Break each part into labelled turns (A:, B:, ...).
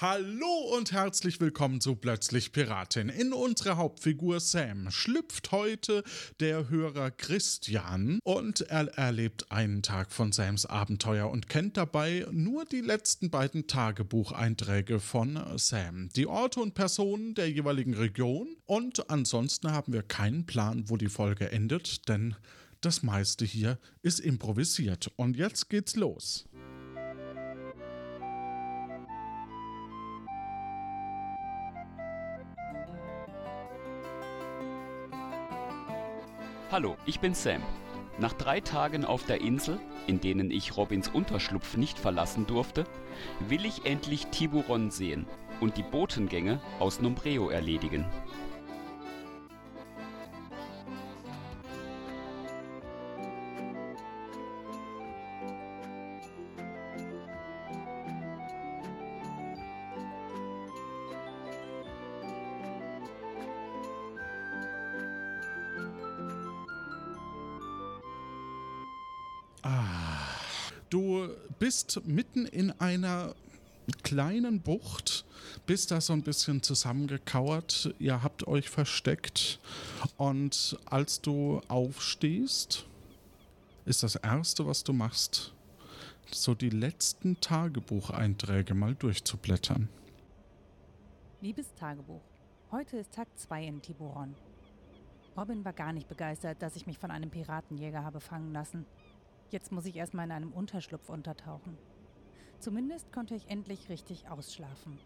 A: Hallo und herzlich willkommen zu Plötzlich Piratin. In unsere Hauptfigur Sam schlüpft heute der Hörer Christian und er erlebt einen Tag von Sams Abenteuer und kennt dabei nur die letzten beiden Tagebucheinträge von Sam, die Orte und Personen der jeweiligen Region und ansonsten haben wir keinen Plan, wo die Folge endet, denn das meiste hier ist improvisiert und jetzt geht's los.
B: Hallo, ich bin Sam. Nach drei Tagen auf der Insel, in denen ich Robins Unterschlupf nicht verlassen durfte, will ich endlich Tiburon sehen und die Botengänge aus Nombreo erledigen.
A: Bist mitten in einer kleinen Bucht, bist da so ein bisschen zusammengekauert, ihr habt euch versteckt und als du aufstehst, ist das Erste, was du machst, so die letzten Tagebucheinträge mal durchzublättern.
C: Liebes Tagebuch, heute ist Tag 2 in Tiburon. Robin war gar nicht begeistert, dass ich mich von einem Piratenjäger habe fangen lassen. Jetzt muss ich erstmal in einem Unterschlupf untertauchen. Zumindest konnte ich endlich richtig ausschlafen.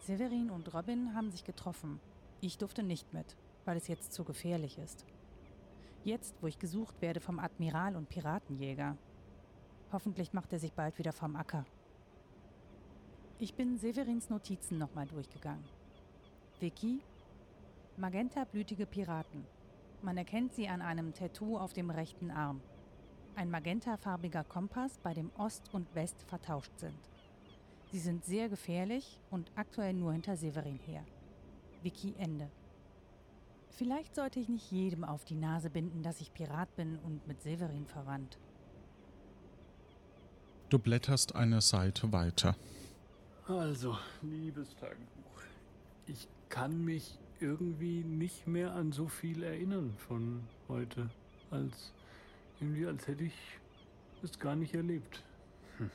C: Severin und Robin haben sich getroffen. Ich durfte nicht mit, weil es jetzt zu gefährlich ist. Jetzt, wo ich gesucht werde vom Admiral und Piratenjäger. Hoffentlich macht er sich bald wieder vom Acker. Ich bin Severins Notizen nochmal durchgegangen. Vicky, magentablütige Piraten. Man erkennt sie an einem Tattoo auf dem rechten Arm ein magentafarbiger Kompass, bei dem Ost und West vertauscht sind. Sie sind sehr gefährlich und aktuell nur hinter Severin her. Wiki Ende. Vielleicht sollte ich nicht jedem auf die Nase binden, dass ich Pirat bin und mit Severin verwandt.
A: Du blätterst eine Seite weiter.
D: Also, liebes Tagebuch, ich kann mich irgendwie nicht mehr an so viel erinnern von heute, als irgendwie als hätte ich es gar nicht erlebt. Hm.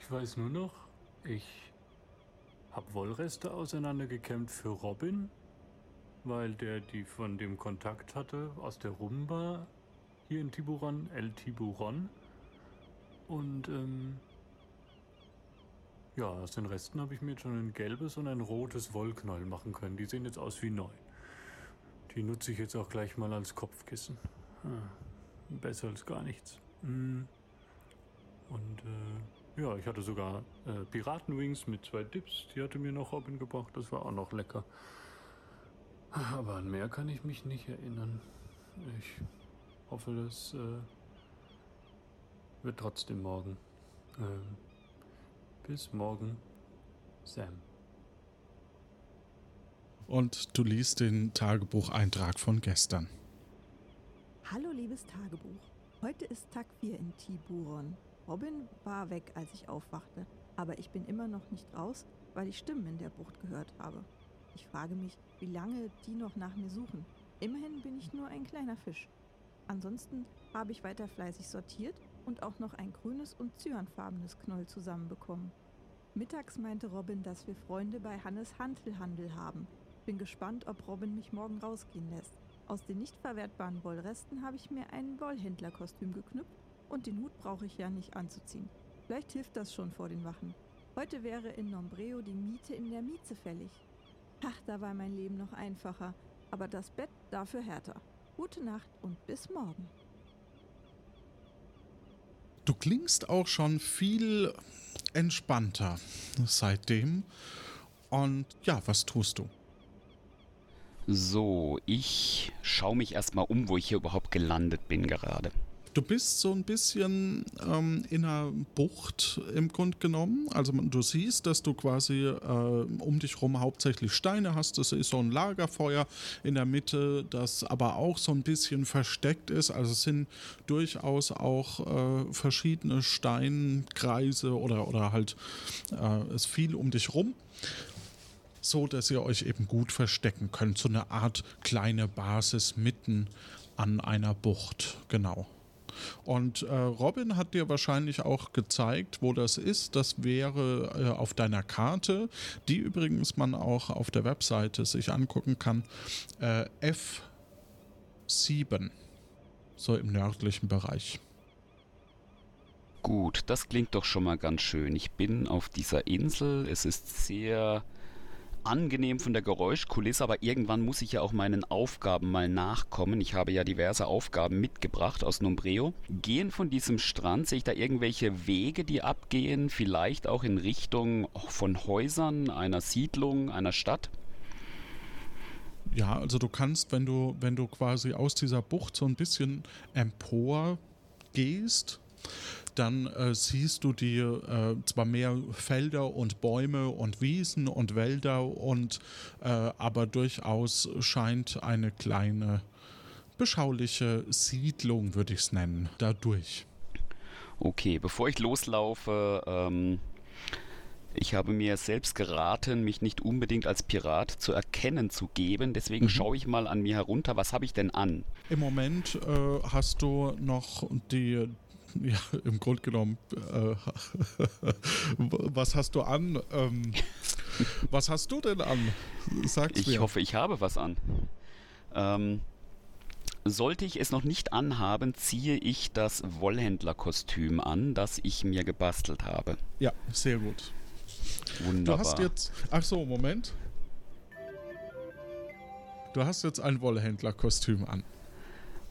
D: Ich weiß nur noch, ich habe Wollreste auseinandergekämmt für Robin, weil der die von dem Kontakt hatte aus der Rumba hier in Tiburon, El Tiburon. Und ähm, ja, aus den Resten habe ich mir jetzt schon ein gelbes und ein rotes Wollknäuel machen können. Die sehen jetzt aus wie neu. Die nutze ich jetzt auch gleich mal als Kopfkissen. Hm. Besser als gar nichts. Mm. Und äh, ja, ich hatte sogar äh, Piratenwings mit zwei Dips. Die hatte mir noch Robin gebracht. Das war auch noch lecker. Aber an mehr kann ich mich nicht erinnern. Ich hoffe, das äh, wird trotzdem morgen. Ähm, bis morgen, Sam.
A: Und du liest den Tagebucheintrag von gestern.
E: Hallo liebes Tagebuch. Heute ist Tag 4 in Tiburon. Robin war weg, als ich aufwachte, aber ich bin immer noch nicht raus, weil ich Stimmen in der Bucht gehört habe. Ich frage mich, wie lange die noch nach mir suchen. Immerhin bin ich nur ein kleiner Fisch. Ansonsten habe ich weiter fleißig sortiert und auch noch ein grünes und cyanfarbenes Knoll zusammenbekommen. Mittags meinte Robin, dass wir Freunde bei Hannes Hantelhandel haben. Bin gespannt, ob Robin mich morgen rausgehen lässt. Aus den nicht verwertbaren Wollresten habe ich mir ein Wollhändlerkostüm geknüpft und den Hut brauche ich ja nicht anzuziehen. Vielleicht hilft das schon vor den Wachen. Heute wäre in Nombreo die Miete in der Mieze fällig. Ach, da war mein Leben noch einfacher, aber das Bett dafür härter. Gute Nacht und bis morgen.
A: Du klingst auch schon viel entspannter seitdem. Und ja, was tust du?
B: So, ich schaue mich erstmal um, wo ich hier überhaupt gelandet bin gerade.
A: Du bist so ein bisschen ähm, in einer Bucht im Grunde genommen. Also du siehst, dass du quasi äh, um dich rum hauptsächlich Steine hast. Das ist so ein Lagerfeuer in der Mitte, das aber auch so ein bisschen versteckt ist. Also es sind durchaus auch äh, verschiedene Steinkreise oder, oder halt äh, es viel um dich rum so dass ihr euch eben gut verstecken könnt. So eine Art kleine Basis mitten an einer Bucht, genau. Und äh, Robin hat dir wahrscheinlich auch gezeigt, wo das ist. Das wäre äh, auf deiner Karte, die übrigens man auch auf der Webseite sich angucken kann. Äh, F7, so im nördlichen Bereich.
B: Gut, das klingt doch schon mal ganz schön. Ich bin auf dieser Insel. Es ist sehr angenehm von der Geräuschkulisse, aber irgendwann muss ich ja auch meinen Aufgaben mal nachkommen. Ich habe ja diverse Aufgaben mitgebracht aus Nombreo. Gehen von diesem Strand, sehe ich da irgendwelche Wege, die abgehen, vielleicht auch in Richtung von Häusern, einer Siedlung, einer Stadt?
A: Ja, also du kannst, wenn du, wenn du quasi aus dieser Bucht so ein bisschen empor gehst, dann äh, siehst du die äh, zwar mehr Felder und Bäume und Wiesen und Wälder und äh, aber durchaus scheint eine kleine beschauliche Siedlung, würde ich es nennen, dadurch.
B: Okay, bevor ich loslaufe, ähm, ich habe mir selbst geraten, mich nicht unbedingt als Pirat zu erkennen zu geben. Deswegen mhm. schaue ich mal an mir herunter. Was habe ich denn an?
A: Im Moment äh, hast du noch die ja, im Grunde genommen, äh, was hast du an? Ähm, was hast du denn an?
B: Sag's ich mir. hoffe, ich habe was an. Ähm, sollte ich es noch nicht anhaben, ziehe ich das Wollhändlerkostüm an, das ich mir gebastelt habe.
A: Ja, sehr gut.
B: Wunderbar.
A: Du hast jetzt. Ach so, Moment. Du hast jetzt ein Wollhändlerkostüm an.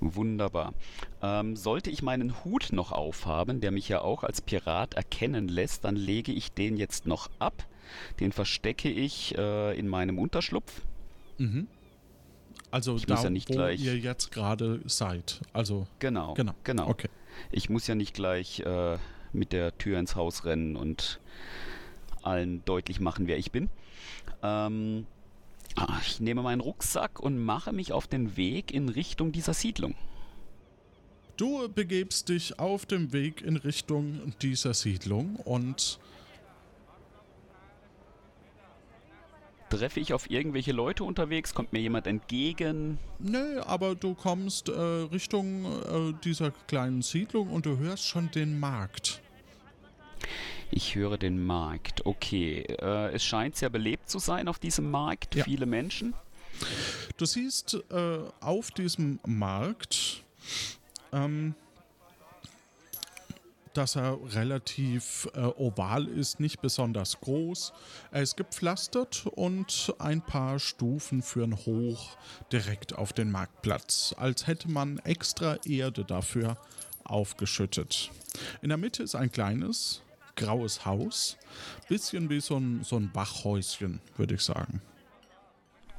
B: Wunderbar. Ähm, sollte ich meinen Hut noch aufhaben, der mich ja auch als Pirat erkennen lässt, dann lege ich den jetzt noch ab. Den verstecke ich äh, in meinem Unterschlupf.
A: Mhm. Also ich da, ja nicht wo gleich, ihr jetzt gerade seid. Also
B: genau, genau, genau. Okay. Ich muss ja nicht gleich äh, mit der Tür ins Haus rennen und allen deutlich machen, wer ich bin. Ähm, ich nehme meinen Rucksack und mache mich auf den Weg in Richtung dieser Siedlung.
A: Du begebst dich auf dem Weg in Richtung dieser Siedlung und
B: Treffe ich auf irgendwelche Leute unterwegs? Kommt mir jemand entgegen?
A: Nee, aber du kommst äh, Richtung äh, dieser kleinen Siedlung und du hörst schon den Markt.
B: Ich höre den Markt. Okay, äh, es scheint sehr belebt zu sein auf diesem Markt. Ja. Viele Menschen.
A: Du siehst äh, auf diesem Markt, ähm, dass er relativ äh, oval ist, nicht besonders groß. Er ist gepflastert und ein paar Stufen führen hoch direkt auf den Marktplatz, als hätte man extra Erde dafür aufgeschüttet. In der Mitte ist ein kleines, graues Haus. Bisschen wie so ein, so ein Bachhäuschen, würde ich sagen.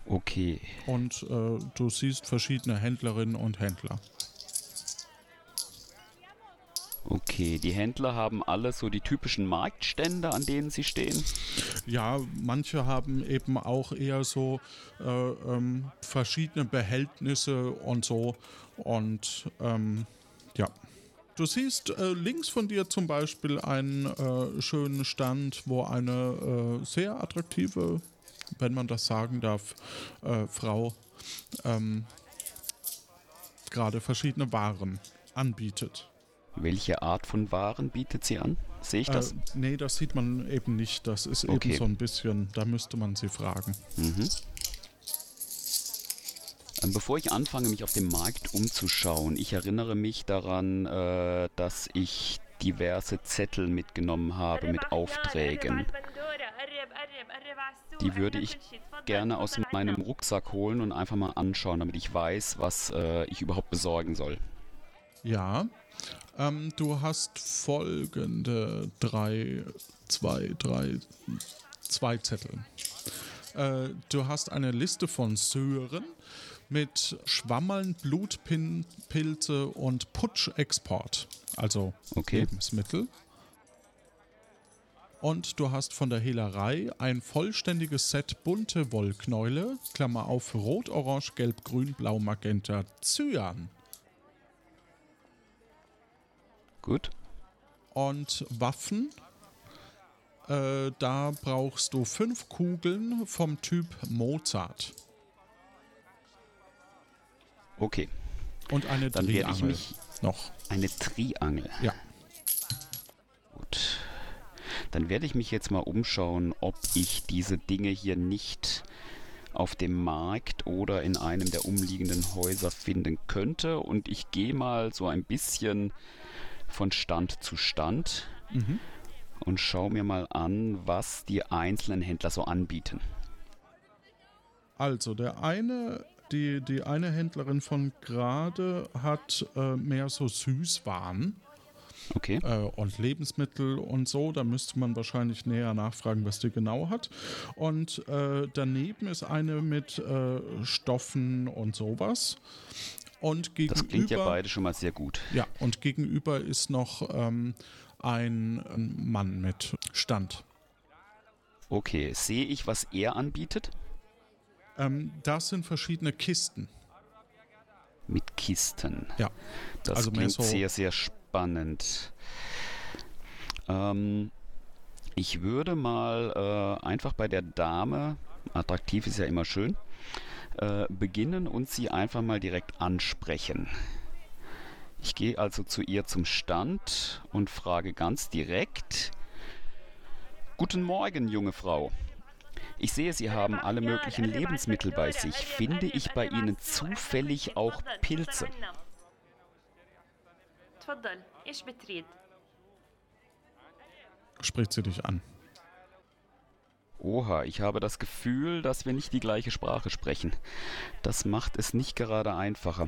B: Okay.
A: Und äh, du siehst verschiedene Händlerinnen und Händler.
B: Okay, die Händler haben alle so die typischen Marktstände, an denen sie stehen.
A: Ja, manche haben eben auch eher so äh, ähm, verschiedene Behältnisse und so. Und ähm, ja. Du siehst äh, links von dir zum Beispiel einen äh, schönen Stand, wo eine äh, sehr attraktive, wenn man das sagen darf, äh, Frau ähm, gerade verschiedene Waren anbietet.
B: Welche Art von Waren bietet sie an? Sehe ich das? Äh,
A: nee, das sieht man eben nicht. Das ist okay. eben so ein bisschen, da müsste man sie fragen.
B: Mhm. Ähm, bevor ich anfange, mich auf dem Markt umzuschauen, ich erinnere mich daran, äh, dass ich diverse Zettel mitgenommen habe mit Aufträgen. Die würde ich gerne aus meinem Rucksack holen und einfach mal anschauen, damit ich weiß, was äh, ich überhaupt besorgen soll.
A: Ja, ähm, du hast folgende drei, zwei, drei, zwei Zettel. Äh, du hast eine Liste von Sören mit Schwammeln, Blutpilze und Putschexport, also
B: Okay.
A: Lebensmittel. Und du hast von der Hehlerei ein vollständiges Set bunte Wollknäule, Klammer auf, rot, orange, gelb, grün, blau, magenta, cyan.
B: Gut.
A: Und Waffen, äh, da brauchst du fünf Kugeln vom Typ Mozart.
B: Okay.
A: Und eine
B: Dann werde ich mich
A: noch.
B: eine Triangel.
A: Ja.
B: Gut. Dann werde ich mich jetzt mal umschauen, ob ich diese Dinge hier nicht auf dem Markt oder in einem der umliegenden Häuser finden könnte. Und ich gehe mal so ein bisschen von Stand zu Stand
A: Mhm.
B: und schaue mir mal an, was die einzelnen Händler so anbieten.
A: Also, der eine, die, die eine Händlerin von gerade hat äh, mehr so Süßwaren
B: Okay.
A: äh, und Lebensmittel und so. Da müsste man wahrscheinlich näher nachfragen, was die genau hat. Und äh, daneben ist eine mit äh, Stoffen und sowas. Und gegenüber,
B: Das klingt ja beide schon mal sehr gut.
A: Ja, und gegenüber ist noch ähm, ein Mann mit Stand.
B: Okay, sehe ich, was er anbietet?
A: Ähm, das sind verschiedene Kisten.
B: Mit Kisten.
A: Ja.
B: Das
A: Also
B: klingt
A: so-
B: sehr, sehr spannend. Ähm, ich würde mal äh, einfach bei der Dame, attraktiv ist ja immer schön, äh, beginnen und sie einfach mal direkt ansprechen. Ich gehe also zu ihr zum Stand und frage ganz direkt, Guten Morgen, junge Frau. Ich sehe, Sie haben alle möglichen Lebensmittel bei sich. Finde ich bei Ihnen zufällig auch Pilze?
A: Spricht sie dich an.
B: Oha, ich habe das Gefühl, dass wir nicht die gleiche Sprache sprechen. Das macht es nicht gerade einfacher.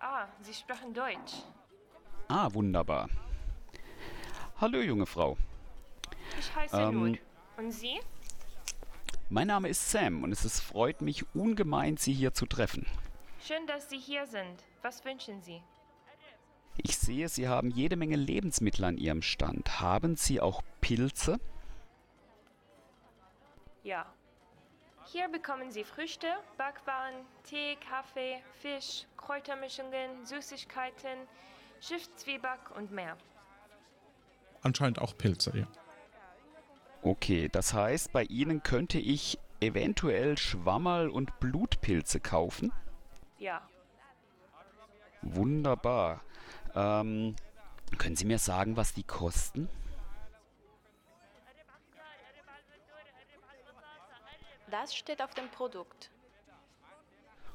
F: Ah, Sie sprechen Deutsch.
B: Ah, wunderbar. Hallo, junge Frau.
F: Ich heiße
B: ähm,
F: Und Sie?
B: Mein Name ist Sam und es ist, freut mich ungemein, Sie hier zu treffen.
F: schön dass Sie hier sind was wünschen Sie
B: Ich sehe, Sie haben jede Menge Lebensmittel an Ihrem Stand. Haben Sie auch Pilze?
F: ja hier bekommen Sie Früchte Backwaren Tee Kaffee Fisch Kräutermischungen Süßigkeiten Schiffszwieback und mehr
A: Anscheinend auch Pilze, ja.
B: Okay, das heißt, bei Ihnen könnte ich eventuell Schwammerl und Blutpilze kaufen?
F: ja
B: Wunderbar. Ähm, können Sie mir sagen, was die kosten?
F: das steht auf dem Produkt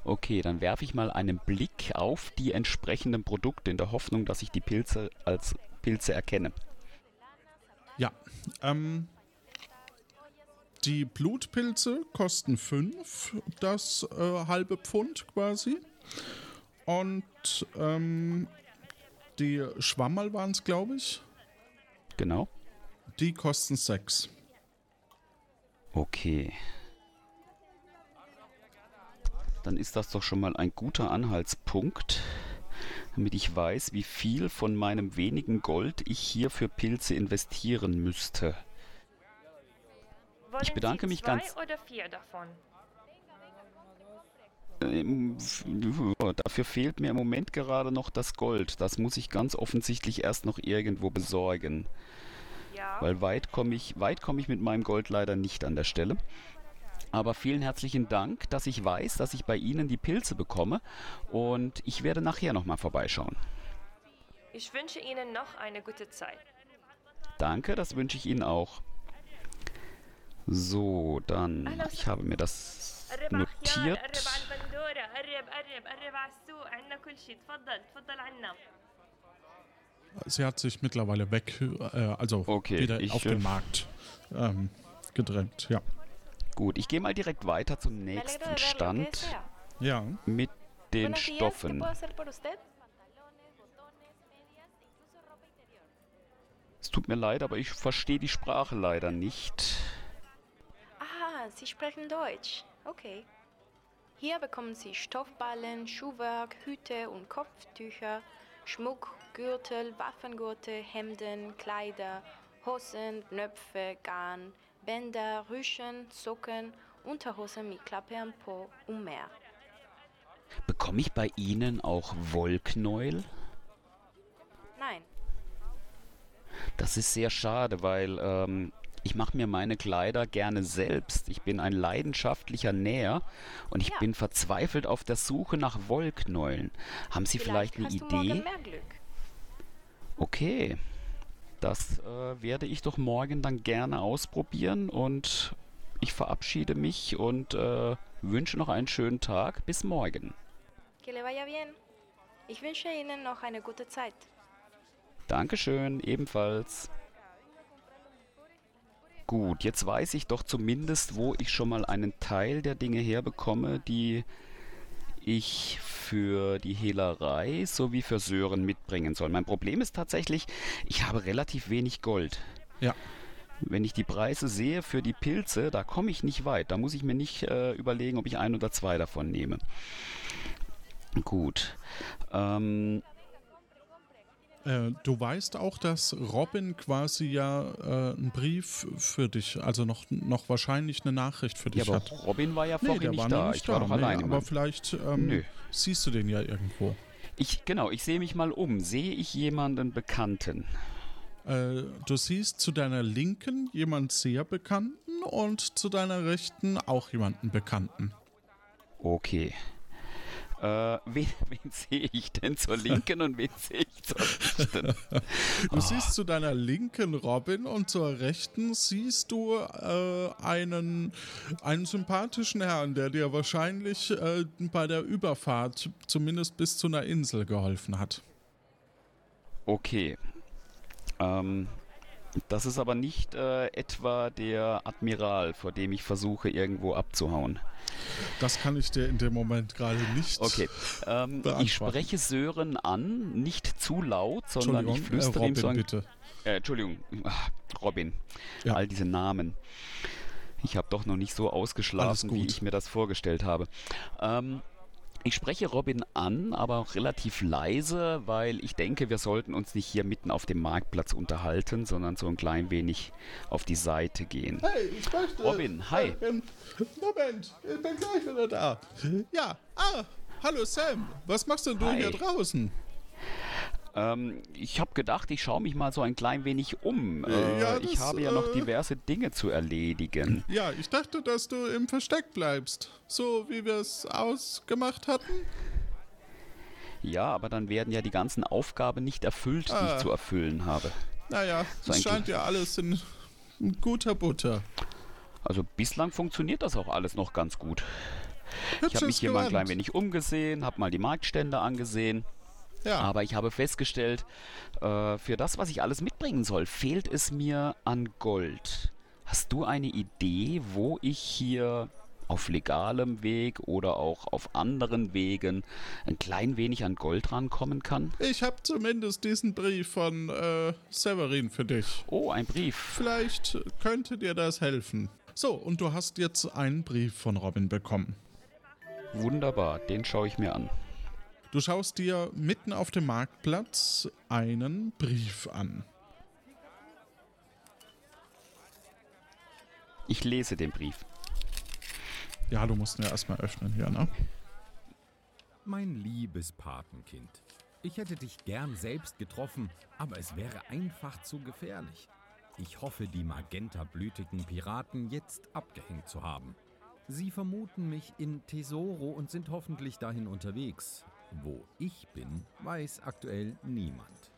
B: Okay, dann werfe ich mal einen Blick auf die entsprechenden Produkte in der Hoffnung, dass ich die Pilze als Pilze erkenne.
A: Ja. Ähm, die Blutpilze kosten 5, das äh, halbe Pfund quasi. Und ähm, die Schwammerl waren es, glaube ich.
B: Genau.
A: Die kosten 6.
B: Okay. Dann ist das doch schon mal ein guter Anhaltspunkt, damit ich weiß, wie viel von meinem wenigen Gold ich hier für Pilze investieren müsste.
F: Wollen
B: bedanke
F: Sie
B: mich ganz-
F: oder vier davon
B: Ähm, Dafür fehlt mir im Moment gerade noch das Gold. Das muss ich ganz offensichtlich erst noch irgendwo besorgen.
F: ja
B: Weil weit komme ich, weit komme ich mit meinem Gold leider nicht an der Stelle. Aber vielen herzlichen Dank, dass ich weiß, dass ich bei Ihnen die Pilze bekomme. Und ich werde nachher nochmal vorbeischauen.
F: ich wünsche Ihnen noch eine gute Zeit
B: Danke, das wünsche ich Ihnen auch. So, dann, ich habe mir das notiert.
A: Sie hat sich mittlerweile weg, äh, also
B: okay,
A: wieder
B: ich,
A: auf
B: äh,
A: den Markt ähm, gedrängt, ja.
B: Gut, ich gehe mal direkt weiter zum nächsten Stand.
A: Ja.
B: Mit den Stoffen. Es tut mir leid, aber ich verstehe die Sprache leider nicht.
G: Sie sprechen Deutsch. Okay. Hier bekommen Sie Stoffballen, Schuhwerk, Hüte und Kopftücher, Schmuck, Gürtel, Waffengurte, Hemden, Kleider, Hosen, Knöpfe, Garn, Bänder, Rüschen, Socken, Unterhosen mit Klappe am Po und mehr.
B: Bekomme ich bei Ihnen auch Wollknäuel?
G: Nein,
B: Das ist sehr schade, weil ähm, ich mache mir meine Kleider gerne selbst. Ich bin ein leidenschaftlicher Näher und ich
G: Ja.
B: bin verzweifelt auf der Suche nach Wollknäulen. Haben Sie vielleicht, eine
G: hast du
B: Idee?
G: morgen mehr Glück.
B: Okay, das äh, werde ich doch morgen dann gerne ausprobieren und ich verabschiede mich und äh, wünsche noch einen schönen Tag. Bis morgen.
G: Que le vaya bien. Ich wünsche Ihnen noch eine gute Zeit.
B: Dankeschön, ebenfalls. Gut, jetzt weiß ich doch zumindest, wo ich schon mal einen Teil der Dinge herbekomme, die ich für die Hehlerei sowie für Sören mitbringen soll. Mein Problem ist tatsächlich, ich habe relativ wenig Gold.
A: Ja.
B: Wenn ich die Preise sehe für die Pilze, da komme ich nicht weit. Da muss ich mir nicht äh, überlegen, ob ich ein oder zwei davon nehme. Gut. Ähm,
A: Äh, du weißt auch, dass Robin quasi ja äh, einen Brief für dich, also noch, noch wahrscheinlich eine Nachricht für
B: ja,
A: dich
B: aber
A: hat.
B: Robin war ja
A: Nee,
B: vorhin
A: der
B: nicht da.
A: noch nicht
B: ich war
A: da.
B: doch
A: nee,
B: alleine.
A: aber vielleicht ähm, siehst du den ja irgendwo.
B: Ich, genau, ich sehe mich mal um. Sehe ich jemanden Bekannten?
A: Äh, du siehst zu deiner Linken jemand sehr Bekannten und zu deiner Rechten auch jemanden Bekannten.
B: Okay. Äh, wen, wen sehe ich denn zur Linken und wen sehe ich zur Rechten?
A: Du siehst zu deiner linken Robin und zur rechten siehst du äh, einen, einen sympathischen Herrn, der dir wahrscheinlich äh, bei der Überfahrt zumindest bis zu einer Insel geholfen hat.
B: Okay. Ähm, das ist aber nicht äh, etwa der Admiral, vor dem ich versuche, irgendwo abzuhauen.
A: Das kann ich dir in dem Moment gerade nicht.
B: Okay. Ähm, ich spreche Sören an, nicht zu laut, sondern ich flüstere
A: äh,
B: ihm so
A: Robin,
B: ein
A: bitte.
B: Äh, Entschuldigung, ah, Robin.
A: Ja.
B: All diese Namen. Ich habe doch noch nicht so ausgeschlafen, wie ich mir das vorgestellt habe. Ähm, ich spreche Robin an, aber auch relativ leise, weil ich denke, wir sollten uns nicht hier mitten auf dem Marktplatz unterhalten, sondern so ein klein wenig auf die Seite gehen.
A: Hey, ich möchte.
B: Robin, hi.
A: Ich bin, Moment, ich bin gleich wieder da. Ja, ah, hallo Sam. Was machst denn du
B: Hi.
A: hier draußen?
B: Ähm, ich habe gedacht, ich schaue mich mal so ein klein wenig um. Äh,
A: Ja,
B: ich
A: das,
B: habe ja noch
A: äh,
B: diverse Dinge zu erledigen.
A: Ja, ich dachte, dass du im Versteck bleibst. So wie wir es ausgemacht hatten.
B: Ja, aber dann werden ja die ganzen Aufgaben nicht erfüllt, die
A: Ah.
B: ich zu erfüllen habe.
A: Naja,
B: So
A: es
B: ein
A: scheint ja alles in, in guter Butter.
B: Also bislang funktioniert das auch alles noch ganz gut. Ich habe
A: Hübsches
B: mich hier mal ein klein wenig umgesehen, habe mal die Marktstände angesehen,
A: Ja,
B: aber ich habe festgestellt, äh, für das, was ich alles mitbringen soll, fehlt es mir an Gold. Hast du eine Idee, wo ich hier auf legalem Weg oder auch auf anderen Wegen ein klein wenig an Gold rankommen kann?
A: ich habe zumindest diesen Brief von äh, Severin für dich.
B: Oh, ein Brief.
A: Vielleicht könnte dir das helfen. So, und du hast jetzt einen Brief von Robin bekommen.
B: Wunderbar, den schaue ich mir an.
A: Du schaust dir mitten auf dem Marktplatz einen Brief an.
B: Ich lese den Brief.
A: Ja, du musst ihn ja erstmal öffnen hier, ne?
H: Mein liebes Patenkind, ich hätte dich gern selbst getroffen, aber es wäre einfach zu gefährlich. Ich hoffe, die magentablütigen Piraten jetzt abgehängt zu haben. Sie vermuten mich in Tesoro und sind hoffentlich dahin unterwegs. Wo ich bin, weiß aktuell niemand.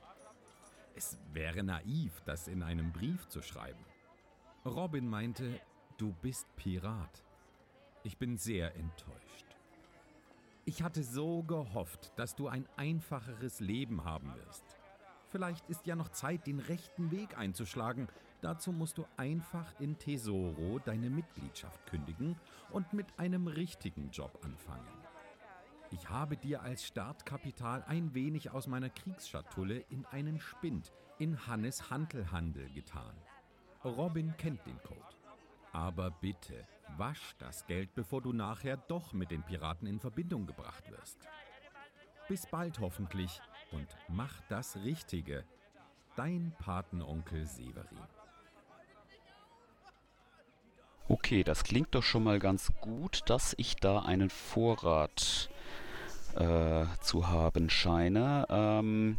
H: Es wäre naiv, das in einem Brief zu schreiben. Robin meinte, du bist Pirat. Ich bin sehr enttäuscht. Ich hatte so gehofft, dass du ein einfacheres Leben haben wirst. Vielleicht ist ja noch Zeit, den rechten Weg einzuschlagen. Dazu musst du einfach in Tesoro deine Mitgliedschaft kündigen und mit einem richtigen Job anfangen. Ich habe dir als Startkapital ein wenig aus meiner Kriegsschatulle in einen Spind in Hannes Hantelhandel getan. Robin kennt den Code. Aber bitte, wasch das Geld, bevor du nachher doch mit den Piraten in Verbindung gebracht wirst. Bis bald hoffentlich und mach das Richtige. Dein Patenonkel Severin.
B: Okay, das klingt doch schon mal ganz gut, dass ich da einen Vorrat äh, zu haben scheine. Ähm,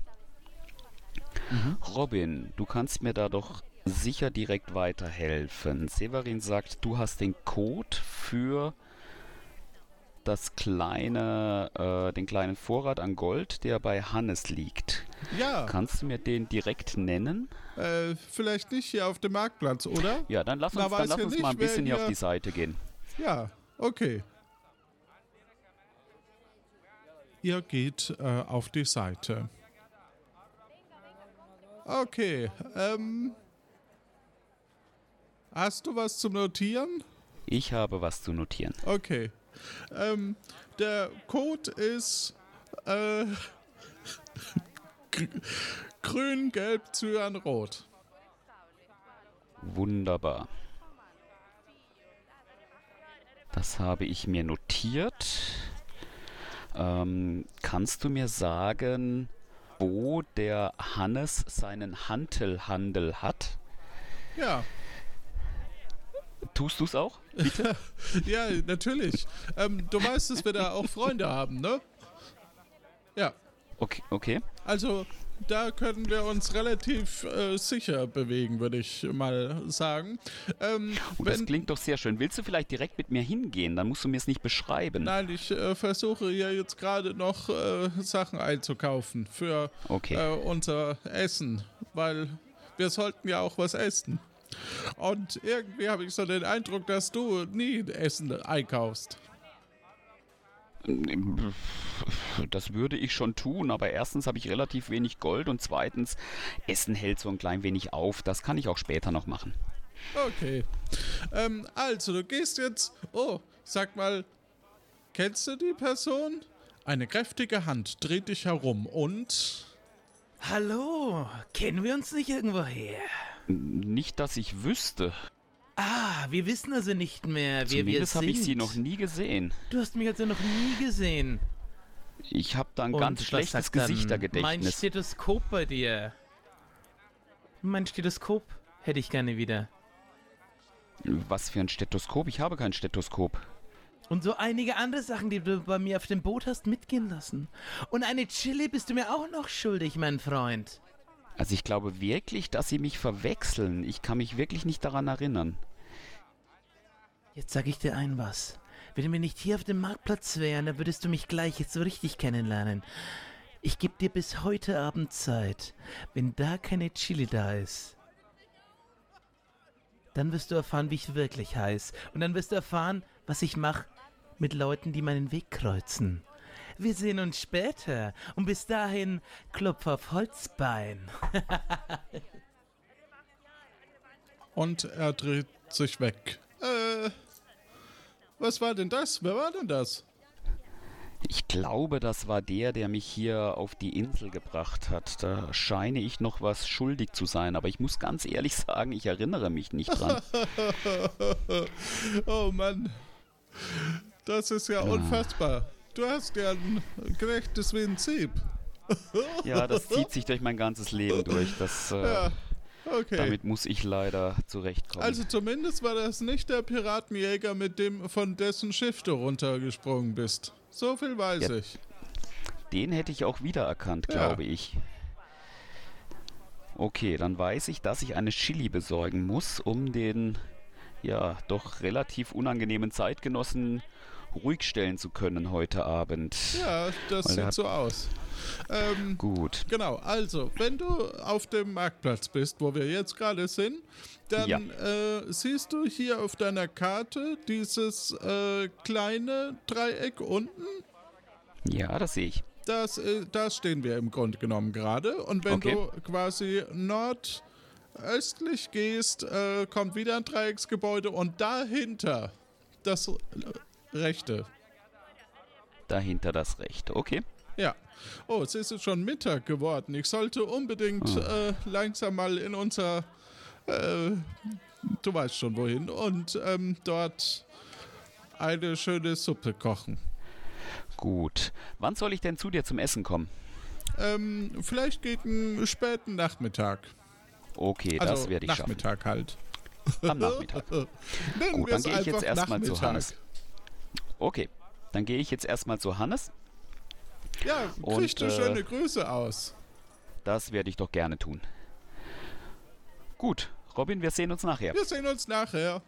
B: Robin, du kannst mir da doch sicher direkt weiterhelfen. Severin sagt, du hast den Code für das kleine, äh, den kleinen Vorrat an Gold, der bei Hannes liegt.
A: Ja,
B: Kannst du mir den direkt nennen?
A: äh, vielleicht nicht hier auf dem Marktplatz, oder?
B: Ja, dann lass uns, dann
A: weiß
B: lass uns
A: nicht,
B: mal ein bisschen hier auf
A: hier-
B: die Seite gehen.
A: Ja, okay. Ihr geht äh, auf die Seite. Okay, ähm. Hast du was zum Notieren?
B: Ich habe was zu notieren.
A: Okay. Ähm, der Code ist äh, gr- grün, gelb, cyan, rot.
B: Wunderbar. Das habe ich mir notiert. Ähm, kannst du mir sagen, wo der Hannes seinen Hantelhandel hat?
A: Ja,
B: Tust du es auch?
A: ja, natürlich. Ähm, du weißt, dass wir da auch Freunde haben, ne? Ja,
B: Okay, okay.
A: also da können wir uns relativ äh, sicher bewegen, würde ich mal sagen. Ähm,
B: Und das
A: wenn,
B: klingt doch sehr schön. Willst du vielleicht direkt mit mir hingehen? Dann musst du mir es nicht beschreiben.
A: nein, ich äh, versuche hier jetzt gerade noch äh, Sachen einzukaufen für
B: Okay.
A: äh, unser Essen, weil wir sollten ja auch was essen. Und irgendwie habe ich so den Eindruck, dass du nie Essen einkaufst.
B: Das würde ich schon tun, aber erstens habe ich relativ wenig Gold und zweitens, Essen hält so ein klein wenig auf. Das kann ich auch später noch machen.
A: Okay. Ähm, also, du gehst jetzt. Oh, sag mal, kennst du die Person? Eine kräftige Hand dreht dich herum und.
I: Hallo, kennen wir uns nicht irgendwoher?
B: Nicht, dass ich wüsste.
I: Ah, wir wissen also nicht mehr, wer wir
B: Zumindest habe
I: sind.
B: ich sie noch nie gesehen.
I: Du hast mich also noch nie gesehen.
B: Ich habe da ein
I: Und
B: ganz schlechtes
I: dann Mein
B: Gesichtergedächtnis.
I: Stethoskop bei dir. Mein Stethoskop hätte ich gerne wieder.
B: Was für ein Stethoskop? Ich habe kein Stethoskop.
I: Und so einige andere Sachen, die du bei mir auf dem Boot hast mitgehen lassen. Und eine Chili bist du mir auch noch schuldig, mein Freund.
B: Also ich glaube wirklich, dass sie mich verwechseln. Ich kann mich wirklich nicht daran erinnern.
I: Jetzt sag ich dir ein was. Wenn wir nicht hier auf dem Marktplatz wären, dann würdest du mich gleich jetzt so richtig kennenlernen. Ich gebe dir bis heute Abend Zeit. Wenn da keine Chili da ist, dann wirst du erfahren, wie ich wirklich heiß. Und dann wirst du erfahren, was ich mache mit Leuten, die meinen Weg kreuzen. Wir sehen uns später. Und bis dahin, Klopf auf Holzbein.
A: Und er dreht sich weg. Äh. Was war denn das? Wer war denn das?
B: Ich glaube, das war der, der mich hier auf die Insel gebracht hat. Da scheine ich noch was schuldig zu sein, aber ich muss ganz ehrlich sagen, ich erinnere mich nicht dran.
A: oh Mann. Das ist ja unfassbar. Du hast ja ein gerechtes Sieb.
B: Ja, das zieht sich durch mein ganzes Leben durch. Das, äh,
A: Ja, okay.
B: Damit muss ich leider zurechtkommen.
A: Also zumindest war das nicht der Piratenjäger, mit dem von dessen Schiff du runtergesprungen bist. So viel weiß
B: Ja.
A: ich.
B: Den hätte ich auch wiedererkannt,
A: Ja.
B: glaube ich. Okay, dann weiß ich, dass ich eine Chili besorgen muss, um den ja doch relativ unangenehmen Zeitgenossen ruhig stellen zu können heute Abend.
A: Ja, das
B: Weil
A: sieht so aus. Ähm,
B: Gut.
A: genau, also, wenn du auf dem Marktplatz bist, wo wir jetzt gerade sind, dann
B: Ja.
A: äh, siehst du hier auf deiner Karte dieses äh, kleine Dreieck unten.
B: Ja, das sehe ich.
A: Das, äh, da stehen wir im Grunde genommen gerade. Und wenn
B: Okay.
A: du quasi nordöstlich gehst, äh, kommt wieder ein Dreiecksgebäude und dahinter das rechte.
B: Dahinter das Rechte. Okay.
A: Ja. Oh, es ist schon Mittag geworden. Ich sollte unbedingt
B: Ah.
A: äh, langsam mal in unser äh, du weißt schon wohin. Und ähm, dort eine schöne Suppe kochen.
B: Gut. Wann soll ich denn zu dir zum Essen kommen?
A: Ähm, vielleicht gegen späten Nachmittag.
B: Okay,
A: Also
B: das werde ich schaffen.
A: Nachmittag halt.
B: Am Nachmittag. Gut, dann gehe ich jetzt erstmal zu
A: Nachmittag.
B: Hannes. Okay, dann gehe ich jetzt erstmal zu Hannes.
A: Ja, kriegst du
B: äh,
A: schöne Grüße aus.
B: Das werde ich doch gerne tun. Gut, Robin, wir sehen uns nachher.
A: Wir sehen uns nachher.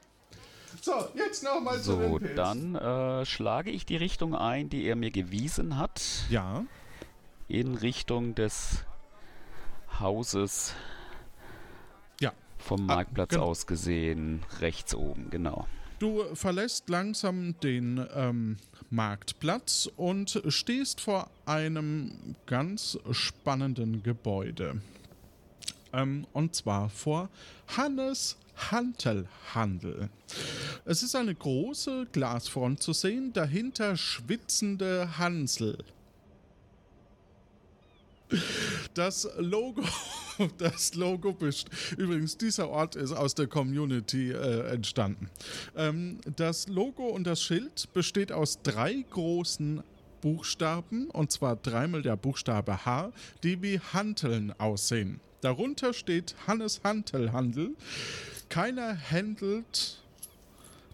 A: So, jetzt nochmal zu
B: So,
A: den Pilzen.
B: dann äh, schlage ich die Richtung ein, die er mir gewiesen hat.
A: Ja,
B: In Richtung des Hauses
A: ja.
B: vom
A: Ah,
B: Marktplatz
A: genau.
B: aus gesehen. Rechts oben, genau.
A: Du verlässt langsam den ähm, Marktplatz und stehst vor einem ganz spannenden Gebäude. Ähm, und zwar vor Hannes Hantelhandel. Es ist eine große Glasfront zu sehen, dahinter schwitzende Hansel. Das Logo, das Logo best übrigens dieser Ort ist aus der Community äh, entstanden. Ähm, das Logo und das Schild besteht aus drei großen Buchstaben und zwar dreimal der Buchstabe H, die wie Hanteln aussehen. Darunter steht Hannes Hantelhandel. Keiner handelt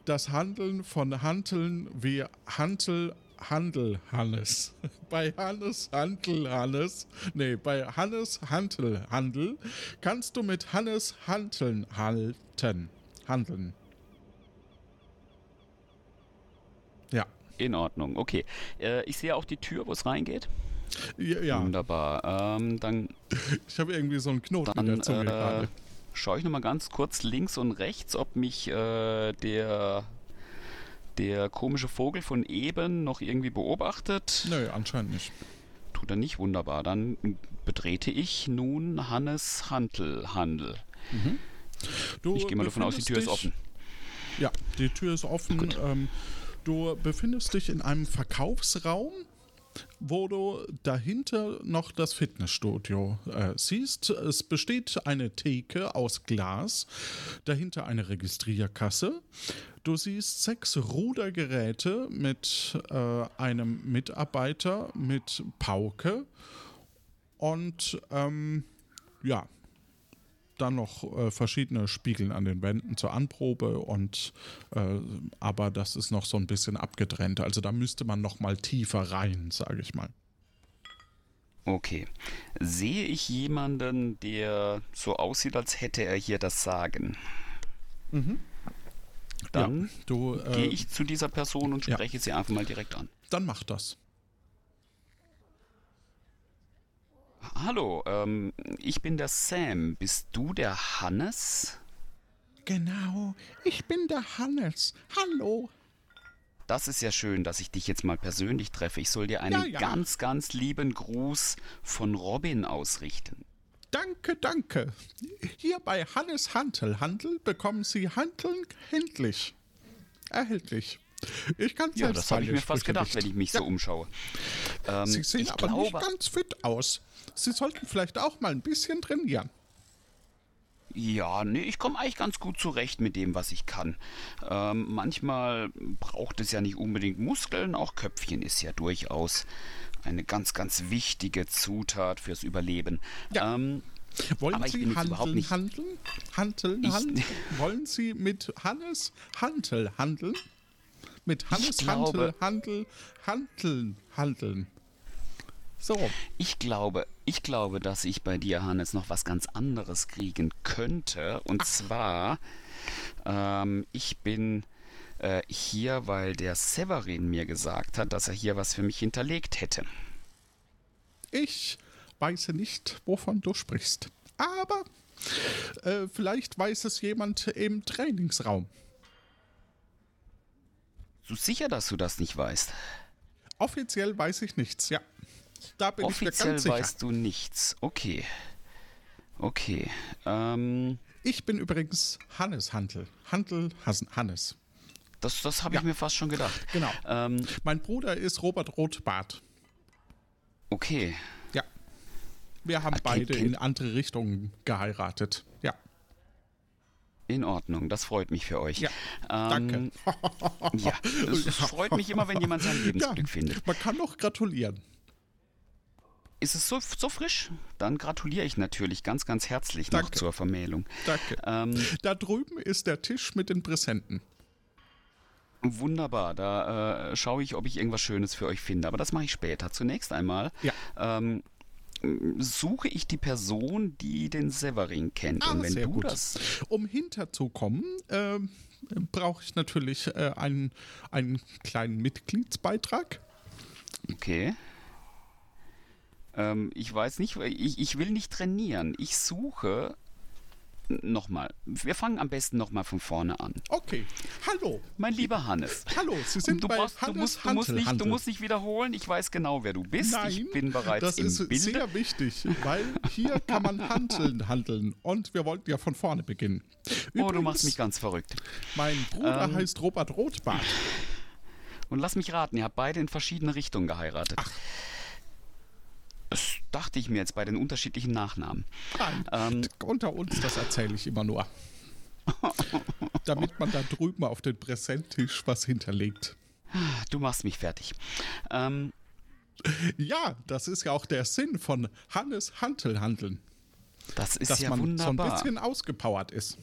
A: das Handeln von Hanteln wie Hantel Handel Hannes. Bei Hannes Hantel Hannes, nee, bei Hannes Hantel Handel kannst du mit Hannes Hanteln halten. Handeln. Ja.
B: In Ordnung, okay. Äh, ich sehe auch die Tür, wo es reingeht.
A: Ja, ja.
B: Wunderbar. Ähm, dann
A: ich habe irgendwie so einen Knoten in
B: dann
A: der Zunge
B: äh,
A: gerade.
B: schaue ich nochmal ganz kurz links und rechts, ob mich äh, der, der komische Vogel von eben noch irgendwie beobachtet.
A: Nö, anscheinend nicht.
B: Tut er nicht. Wunderbar. Dann betrete ich nun Hannes Hantelhandel.
A: Du
B: Ich gehe mal davon aus, die Tür ist
A: dich-
B: offen.
A: Ja, die Tür ist offen. Ähm, du befindest dich in einem Verkaufsraum, wo du dahinter noch das Fitnessstudio äh, siehst. Es besteht eine Theke aus Glas, dahinter eine Registrierkasse. Du siehst sechs Rudergeräte mit äh, einem Mitarbeiter mit Pauke und ähm, ja, dann noch äh, verschiedene Spiegeln an den Wänden zur Anprobe und äh, aber das ist noch so ein bisschen abgetrennt. Also da müsste man noch mal tiefer rein, sage ich mal.
B: Okay. Sehe ich jemanden, der so aussieht, als hätte er hier das Sagen? Dann
A: ja, äh,
B: gehe ich zu dieser Person und
A: ja.
B: spreche sie einfach mal direkt an.
A: dann mach das.
B: Hallo, ähm, ich bin der Sam. Bist du der Hannes?
A: Genau, ich bin der Hannes. Hallo.
B: Das ist ja schön, dass ich dich jetzt mal persönlich treffe. Ich soll dir einen
A: Ja, ja.
B: ganz, ganz lieben Gruß von Robin ausrichten.
A: Danke, danke. Hier bei Hannes Hantelhandel bekommen Sie Hanteln händlich. Erhältlich. Ich kann
B: Ja, das habe ich mir fast gedacht,
A: nicht.
B: wenn ich mich so umschaue. Ähm,
A: Sie sehen aber
B: glaube,
A: nicht ganz fit aus. Sie sollten vielleicht auch mal ein bisschen trainieren.
B: Ja, nee, ich komme eigentlich ganz gut zurecht mit dem, was ich kann. Ähm, manchmal braucht es ja nicht unbedingt Muskeln, auch Köpfchen ist ja durchaus eine ganz, ganz wichtige Zutat fürs Überleben.
A: Ja.
B: Ähm,
A: Wollen
B: Aber ich bin
A: Sie handeln,
B: überhaupt nicht-
A: handeln? Handeln,
B: Ich-
A: handeln? Wollen Sie mit Hannes Hantel handeln? Mit Hannes
B: glaube-
A: Hantel, Handel, handeln, handeln. So.
B: Ich glaube, ich glaube, dass ich bei dir, Hannes, noch was ganz anderes kriegen könnte. Und zwar, ähm, ich bin äh, hier, weil der Severin mir gesagt hat, dass er hier was für mich hinterlegt hätte.
A: ich weiß nicht, wovon du sprichst. Aber äh, vielleicht weiß es jemand im Trainingsraum.
B: So sicher, dass du das nicht weißt.
A: Offiziell weiß ich nichts, ja. Da bin ich mir
B: Offiziell
A: ganz sicher.
B: weißt du nichts. Okay. Okay. Ähm,
A: Ich bin übrigens Hannes Hantel. Hantel Hannes.
B: das das habe
A: Ja.
B: ich mir fast schon gedacht.
A: Genau.
B: Ähm,
A: Mein Bruder ist Robert Rothbart.
B: okay.
A: Ja. Wir haben
B: Ah,
A: beide
B: kennt-
A: in andere Richtungen geheiratet. Ja.
B: In Ordnung, das freut mich für euch.
A: Ja,
B: ähm,
A: Danke.
B: Ja, es freut mich immer, wenn jemand sein Lebensglück findet.
A: Man kann doch gratulieren.
B: Ist es so, so frisch? Dann gratuliere ich natürlich ganz, ganz herzlich noch
A: Danke.
B: zur Vermählung.
A: Danke.
B: Ähm,
A: Da drüben ist der Tisch mit den Präsenten.
B: wunderbar, da äh, schaue ich, ob ich irgendwas Schönes für euch finde. Aber das mache ich später. Zunächst einmal
A: Ja.
B: ähm, suche ich die Person, die den Severin kennt.
A: Ah,
B: Und wenn du
A: gut.
B: das
A: Um hinterzukommen, ähm, brauche ich natürlich äh, einen, einen kleinen Mitgliedsbeitrag.
B: Okay. Ähm, ich weiß nicht, ich, ich will nicht trainieren. Ich suche. Nochmal. Wir fangen am besten nochmal von vorne an.
A: Okay. Hallo.
B: Mein lieber Hannes.
A: Hallo, Sie sind
B: Du,
A: bei
B: brauchst, du,
A: Hannes
B: musst, du, musst nicht, du musst nicht wiederholen. Ich weiß genau, wer du bist.
A: Nein,
B: ich bin bereits
A: das
B: im
A: ist
B: Bilde.
A: sehr wichtig, weil hier kann man handeln, handeln. Und wir wollten ja von vorne beginnen.
B: oh, du machst
A: Übrigens,
B: mich ganz verrückt.
A: Mein Bruder
B: Ähm,
A: heißt Robert Rothbart.
B: Und lass mich raten, ihr habt beide in verschiedene Richtungen geheiratet. Das dachte ich mir jetzt bei den unterschiedlichen Nachnamen.
A: Nein,
B: Ähm,
A: unter uns, das erzähle ich immer nur. Damit man da drüben auf den Präsenttisch was hinterlegt.
B: du machst mich fertig. Ähm,
A: Ja, das ist ja auch der Sinn von Hannes Hantelhandeln.
B: das ist
A: Dass
B: ja
A: man so ein
B: wunderbar.
A: bisschen ausgepowert ist.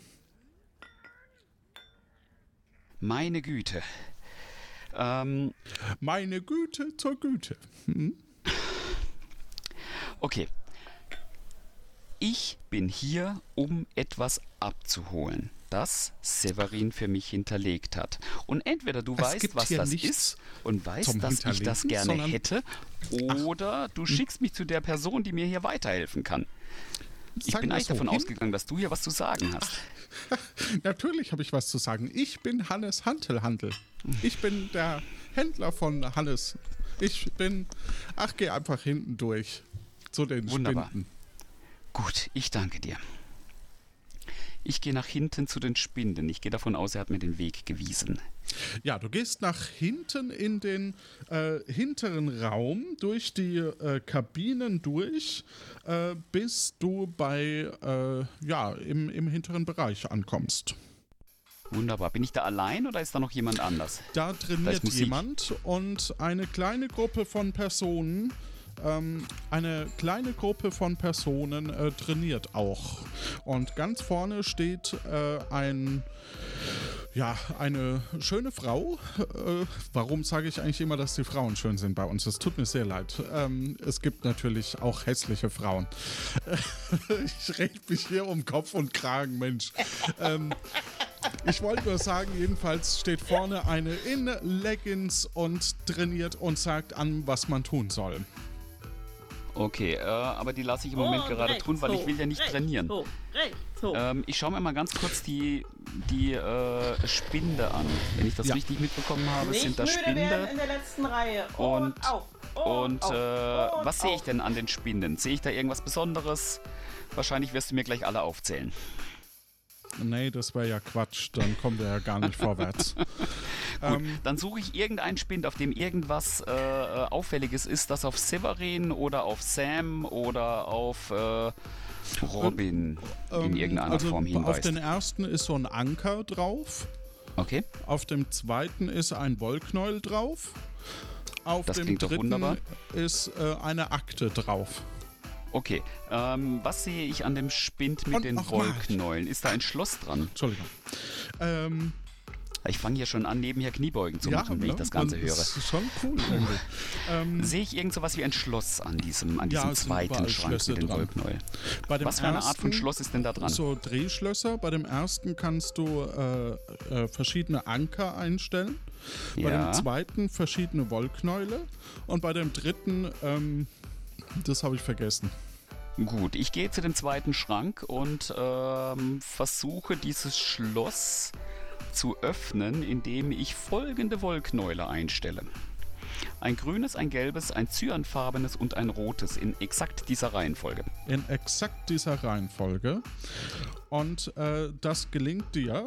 B: Meine Güte. Ähm,
A: Meine Güte zur Güte. Hm?
B: Okay. Ich bin hier, um etwas abzuholen, das Severin für mich hinterlegt hat. Und entweder du
A: Es
B: weißt, was das ist und weißt, dass ich das gerne hätte, oder du schickst mich zu der Person, die mir hier weiterhelfen kann. Ich
A: Sagen
B: bin eigentlich davon
A: hin-
B: ausgegangen, dass du hier was zu sagen hast.
A: Natürlich habe ich was zu sagen. Ich bin Hannes Hantelhandel. Ich bin der Händler von Hannes. Ich bin. Ach, geh einfach hinten durch. Zu den
B: Wunderbar.
A: Spinden.
B: Gut, ich danke dir. Ich gehe nach hinten zu den Spinden. Ich gehe davon aus, er hat mir den Weg gewiesen.
A: Ja, du gehst nach hinten in den äh, hinteren Raum, durch die äh, Kabinen durch, äh, bis du bei, äh, ja, im, im hinteren Bereich ankommst.
B: Wunderbar. Bin ich da allein oder ist da noch jemand anders?
A: Da
B: Da
A: trainiert
B: Musik.
A: jemand und eine kleine Gruppe von Personen, ähm, eine kleine Gruppe von Personen äh, trainiert auch. Und ganz vorne steht äh, ein, ja, eine schöne Frau. Äh, warum sage ich eigentlich immer, dass die Frauen schön sind bei uns? Es tut mir sehr leid. Ähm, es gibt natürlich auch hässliche Frauen. ich rede mich hier um Kopf und Kragen, Mensch. ähm, ich wollte nur sagen, jedenfalls steht vorne eine in Leggings und trainiert und sagt an, was man tun soll.
B: Okay, äh, aber die lasse ich im Moment gerade tun, weil ich will ja nicht trainieren.
J: Hoch, rechts, hoch.
B: Ähm, ich schaue mir mal ganz kurz die, die äh, Spinde an. Wenn ich das
A: Ja.
B: richtig mitbekommen habe,
J: Nicht
B: sind das
J: müde werden
B: Spinde.
J: in der letzten Reihe.
B: Und-
J: Und, auf. Und, auf.
B: äh,
J: und
B: was sehe ich denn an den Spinden? Sehe ich da irgendwas Besonderes? Wahrscheinlich wirst du mir gleich alle aufzählen.
A: Nee, das wäre ja Quatsch, dann kommen wir ja gar nicht vorwärts. Ähm,
B: Dann suche ich irgendeinen Spind, auf dem irgendwas äh, äh, Auffälliges ist, das auf Severin oder auf Sam oder auf äh, Robin in
A: ähm,
B: irgendeiner
A: also
B: Form
A: Auf
B: hinweist.
A: den ersten ist so ein Anker drauf,
B: Okay,
A: auf dem zweiten ist ein Wollknäuel drauf, auf
B: Das
A: dem dritten ist äh, eine Akte drauf.
B: Okay. Ähm, was sehe ich an dem Spind mit
A: Und
B: den. Wollknäulen? Ist da ein Schloss dran?
A: Entschuldigung. Ähm,
B: Ich fange hier schon an, nebenher Kniebeugen zu machen, wenn ich
A: ne?
B: das Ganze höre.
A: Das ist schon cool ähm,
B: Sehe ich irgend sowas wie ein Schloss an diesem, an
A: Ja,
B: diesem
A: es sind
B: zweiten Schrank
A: Schlösser
B: mit den
A: bei dem
B: Was für eine Art von Schloss ist denn da dran?
A: So Drehschlösser. Bei dem ersten kannst du äh, äh, verschiedene Anker einstellen. Bei
B: Ja.
A: dem zweiten verschiedene Wollknäule. Und bei dem dritten, ähm, das habe ich vergessen.
B: Gut, ich gehe zu dem zweiten Schrank und ähm, versuche dieses Schloss zu öffnen, indem ich folgende Wollknäule einstelle. Ein grünes, ein gelbes, ein cyanfarbenes und ein rotes in exakt dieser Reihenfolge.
A: In exakt dieser Reihenfolge. Und äh, das gelingt dir.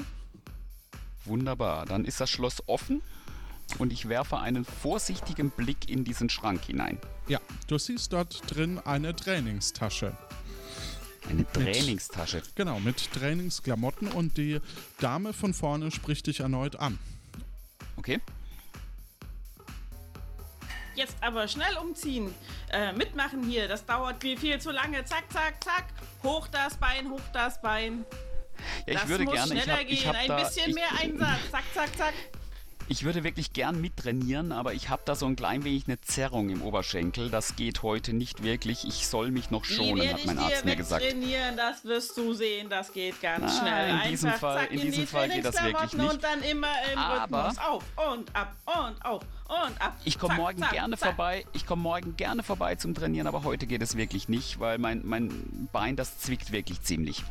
B: Wunderbar, dann ist das Schloss offen und ich werfe einen vorsichtigen Blick in diesen Schrank hinein.
A: Ja, du siehst dort drin eine Trainingstasche.
B: Eine Trainingstasche.
A: Mit, genau, mit Trainingsklamotten und die Dame von vorne spricht dich erneut an.
B: Okay.
J: Jetzt aber schnell umziehen. Äh, mitmachen hier, das dauert viel zu lange. Zack, zack, zack. Hoch das Bein, hoch das Bein.
B: Ja, ich
J: das
B: würde
J: muss
B: gerne.
J: schneller
B: ich hab,
J: gehen.
B: ich hab
J: Ein
B: da,
J: bisschen
B: ich,
J: mehr Einsatz. Zack, zack, zack.
B: Ich würde wirklich gern mittrainieren, aber ich habe da so ein klein wenig eine Zerrung im Oberschenkel. Das geht heute nicht wirklich. Ich soll mich noch schonen, hat mein Arzt mir gesagt.
J: trainieren, das wirst du sehen, das geht ganz
B: Ah,
J: schnell.
B: in diesem
J: Einfach
B: Fall-
J: zack,
B: in diesem
J: die
B: Fall geht das wirklich nicht.
J: Und dann immer im
B: Aber-
J: Rhythmus. Auf und ab und auf und ab.
B: Ich komme morgen
J: zack,
B: gerne
J: zack.
B: vorbei. Ich komme morgen gerne vorbei zum Trainieren, aber heute geht es wirklich nicht, weil mein, mein Bein, das zwickt wirklich ziemlich.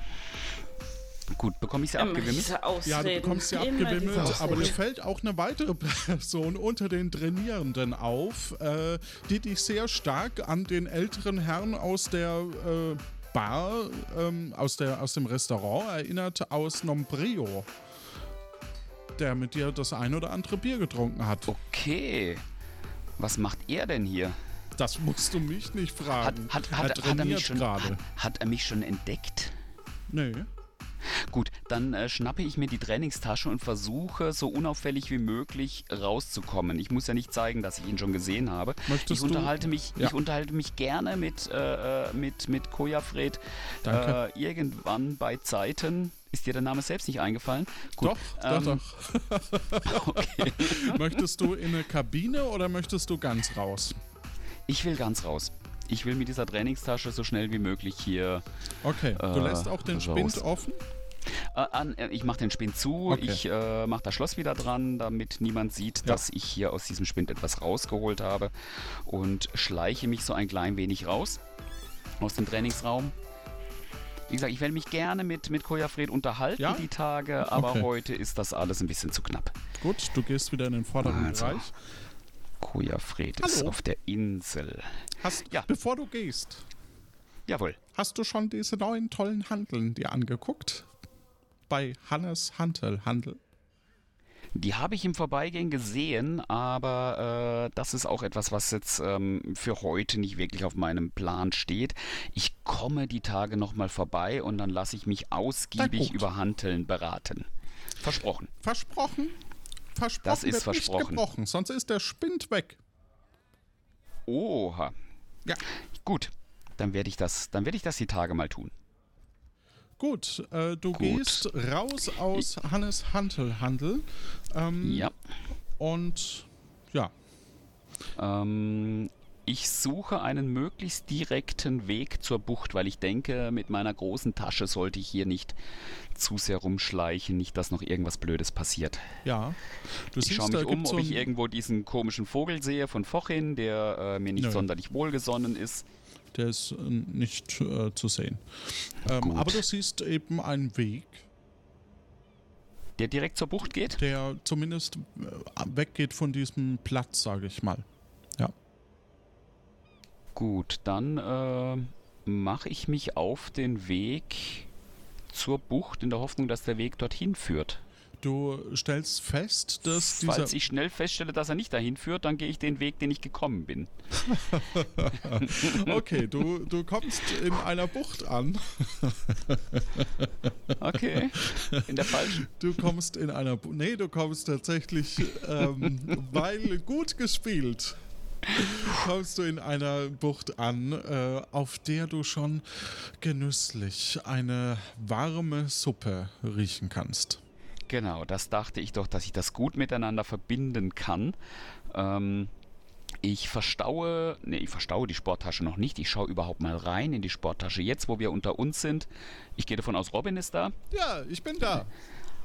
B: Gut, bekomme ich sie abgewimmelt?
A: Ja, du bekommst sie abgewimmelt, aber dir
J: Ausreden.
A: fällt auch eine weitere Person unter den Trainierenden auf, äh, die dich sehr stark an den älteren Herrn aus der äh, Bar, ähm, aus, der, aus dem Restaurant erinnert, aus Nombreo, der mit dir das ein oder andere Bier getrunken hat.
B: Okay. Was macht er denn hier?
A: Das musst du mich nicht
B: Hat,
A: fragen.
B: hat,
A: er
B: hat, hat, er
A: trainiert
B: mich schon,
A: gerade.
B: hat, hat er mich schon entdeckt?
A: Nee.
B: Gut, dann äh, schnappe ich mir die Trainingstasche und versuche, so unauffällig wie möglich rauszukommen. Ich muss ja nicht zeigen, dass ich ihn schon gesehen habe.
A: Möchtest
B: ich
A: du-
B: unterhalte mich,
A: Ja.
B: ich unterhalte mich gerne mit äh, äh, mit mit Kojafred äh, irgendwann bei Zeiten. Ist dir der Name selbst nicht eingefallen? Gut,
A: Doch,
B: ähm,
A: doch, doch.
B: Okay.
A: möchtest du in eine Kabine oder möchtest du ganz raus?
B: Ich will ganz raus. Ich will mit dieser Trainingstasche so schnell wie möglich hier.
A: Okay, du
B: Äh,
A: lässt auch den
B: raus.
A: Spind offen?
B: Äh, an, äh, ich mache den Spind zu,
A: Okay.
B: ich äh, mache das Schloss wieder dran, damit niemand sieht,
A: Ja.
B: dass ich hier aus diesem Spind etwas rausgeholt habe und schleiche mich so ein klein wenig raus aus dem Trainingsraum. Wie gesagt, ich werde mich gerne mit, mit Kojafred unterhalten
A: Ja?
B: die Tage, aber
A: Okay.
B: heute ist das alles ein bisschen zu knapp.
A: Gut, du gehst wieder in den vorderen
B: Also,
A: Bereich.
B: Kojafred ist
A: Hallo.
B: auf der Insel.
A: Hast,
B: Ja.
A: Bevor du gehst,
B: Jawohl.
A: hast du schon diese neuen tollen Handeln dir angeguckt? Bei Hannes Hantel Handel.
B: Die habe ich im Vorbeigehen gesehen, aber äh, das ist auch etwas, was jetzt ähm, für heute nicht wirklich auf meinem Plan steht. Ich komme die Tage nochmal vorbei und dann lasse ich mich ausgiebig über Hanteln beraten. Versprochen.
A: Versprochen? Versprochen
B: Das ist versprochen.
A: nicht gebrochen, sonst ist der Spind weg.
B: Oha.
A: Ja.
B: Gut, dann werde ich das, dann werde ich das die Tage mal tun.
A: Gut, äh, du
B: Gut.
A: gehst raus aus Hannes Hantel Handel. Ähm,
B: Ja.
A: Und ja,
B: Ähm, ich suche einen möglichst direkten Weg zur Bucht, weil ich denke, mit meiner großen Tasche sollte ich hier nicht zu sehr rumschleichen, nicht, dass noch irgendwas Blödes passiert.
A: ja. Du
B: Ich schaue mich um, ob
A: so
B: ich irgendwo diesen komischen Vogel sehe von Vochin, der äh, mir nicht
A: Nö.
B: sonderlich wohlgesonnen ist.
A: Der ist äh, nicht äh, zu sehen. Ähm, aber du siehst eben einen Weg,
B: Der direkt zur Bucht geht?
A: der zumindest äh, weggeht von diesem Platz, sage ich mal.
B: Gut, dann äh, mache ich mich auf den Weg zur Bucht in der Hoffnung, dass der Weg dorthin führt.
A: Du stellst fest, dass dieser.
B: Falls ich schnell feststelle, dass er nicht dahin führt, dann gehe ich den Weg, den ich gekommen bin.
A: okay, du, du kommst in einer Bucht an.
B: Okay. In der falschen.
A: Du kommst in einer Bucht. Nee, du kommst tatsächlich, ähm, weil gut gespielt. Kommst du in einer Bucht an, äh, auf der du schon genüsslich eine warme Suppe riechen kannst.
B: Genau, das dachte ich doch, dass ich das gut miteinander verbinden kann. Ähm, ich verstaue, nee, ich verstaue die Sporttasche noch nicht. Ich schaue überhaupt mal rein in die Sporttasche. Jetzt, wo wir unter uns sind. Ich gehe davon aus, Robin ist da.
A: Ja, ich bin da.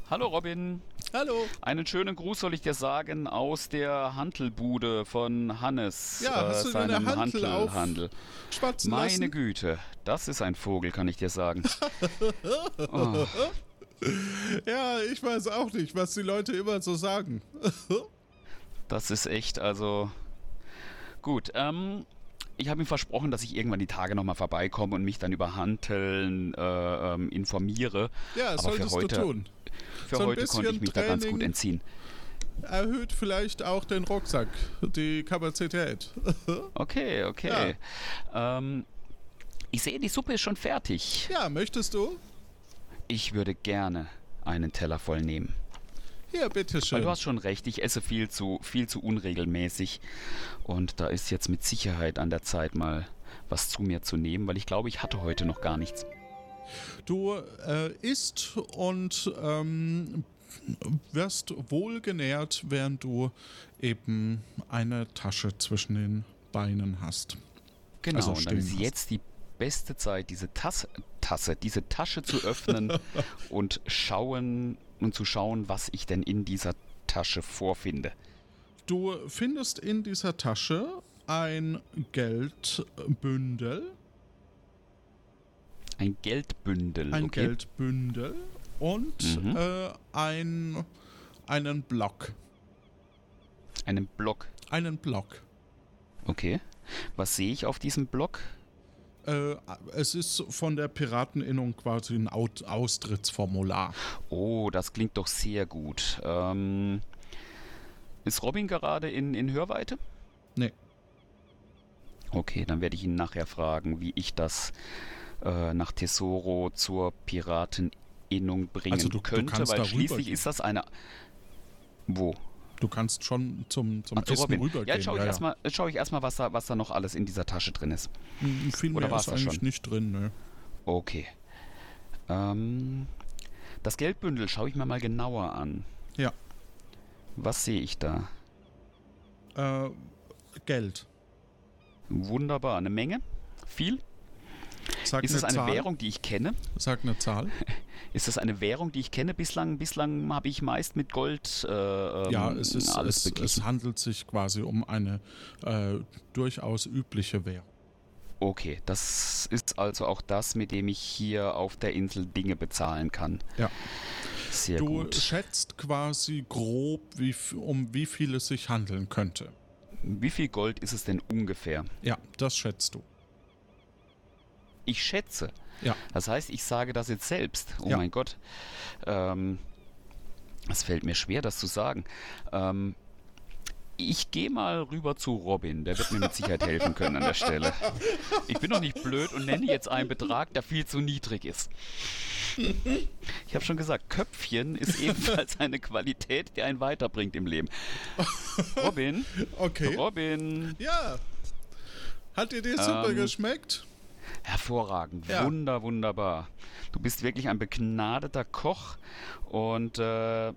B: Hallo Robin.
A: Hallo.
B: Einen schönen Gruß soll ich dir sagen aus der Hantelbude von Hannes.
A: Ja, hast du
B: seinem
A: Hantel auf-
B: Hantelhandel.
A: Schwatzen
B: Meine
A: lassen.
B: Güte, das ist ein Vogel, kann ich dir sagen. Oh.
A: Ja, ich weiß auch nicht, was die Leute immer so sagen.
B: Das ist echt, also gut. Ähm, ich habe ihm versprochen, dass ich irgendwann die Tage nochmal vorbeikomme und mich dann über Hanteln äh, ähm, informiere.
A: Ja, das
B: Aber für
A: solltest
B: heute,
A: du tun.
B: Für
A: So
B: heute konnte ich mich da ganz gut
A: Training.
B: entziehen.
A: Erhöht vielleicht auch den Rucksack, die Kapazität.
B: Okay, okay. Ähm, Ich sehe, die Suppe ist schon fertig.
A: Ja, möchtest du?
B: Ich würde gerne einen Teller voll nehmen.
A: Hier, bitteschön.
B: Weil du hast schon recht, ich esse viel zu, viel zu unregelmäßig. Und da ist jetzt mit Sicherheit an der Zeit, mal was zu mir zu nehmen, weil ich glaube, ich hatte heute noch gar nichts.
A: Du äh, isst und ähm, wirst wohlgenährt, während du eben eine Tasche zwischen den Beinen hast.
B: Genau,
A: Also
B: und dann ist
A: hast.
B: jetzt die beste Zeit, diese Tasse, Tasse, diese Tasche zu öffnen und schauen und zu schauen, was ich denn in dieser Tasche vorfinde.
A: Du findest in dieser Tasche ein Geldbündel,
B: Ein Geldbündel,
A: ein
B: okay?
A: Geldbündel und
B: Mhm.
A: äh, ein, einen Block.
B: Einen Block,
A: Einen Block.
B: okay. Was sehe ich auf diesem Block?
A: Äh, es ist von der Pirateninnung quasi ein Out Austrittsformular.
B: Oh, das klingt doch sehr gut. Ähm, ist Robin gerade in, in Hörweite?
A: Nee.
B: Okay, dann werde ich ihn nachher fragen, wie ich das äh, nach Tesoro zur Pirateninnung bringen
A: Also du- du
B: könnte,
A: kannst
B: weil schließlich
A: rübergehen.
B: ist das eine. Wo?
A: Du kannst schon zum, zum
B: Ach, zu
A: Essen rübergehen.
B: Ja, jetzt schaue ich erstmal schau ich erstmal, was da, was da noch alles in dieser Tasche drin ist.
A: Hm, Viel
B: Oder
A: mehr ist eigentlich
B: schon?
A: nicht drin, ne?
B: Okay. Ähm, das Geldbündel schaue ich mir mal genauer an.
A: Ja.
B: Was sehe ich da?
A: Äh, Geld.
B: Wunderbar. Eine Menge? Viel?
A: Sag
B: ist es eine
A: Zahl.
B: Währung, die ich kenne?
A: Sag eine Zahl.
B: Ist es eine Währung, die ich kenne? Bislang, bislang habe ich meist mit Gold äh, ähm,
A: ja, es, ist,
B: alles
A: es,
B: beglichen.
A: es handelt sich quasi um eine äh, durchaus übliche Währung.
B: Okay, das ist also auch das, mit dem ich hier auf der Insel Dinge bezahlen kann.
A: Ja.
B: Sehr
A: du
B: gut.
A: schätzt quasi grob, wie, um wie viel es sich handeln könnte.
B: Wie viel Gold ist es denn ungefähr?
A: Ja, das schätzt du.
B: Ich schätze.
A: Ja.
B: Das heißt, ich sage das jetzt selbst. Oh
A: Ja.
B: mein Gott. Ähm, es fällt mir schwer, das zu sagen. Ähm, ich gehe mal rüber zu Robin. Der wird mir mit Sicherheit helfen können an der Stelle. Ich bin doch nicht blöd und nenne jetzt einen Betrag, der viel zu niedrig ist. Ich habe schon gesagt, Köpfchen ist ebenfalls eine Qualität, die einen weiterbringt im Leben. Robin,
A: Okay.
B: Robin,
A: Ja. Hat dir die Suppe
B: Ähm,
A: geschmeckt?
B: Hervorragend,
A: Ja.
B: wunder, wunderbar. Du bist wirklich ein begnadeter Koch und äh,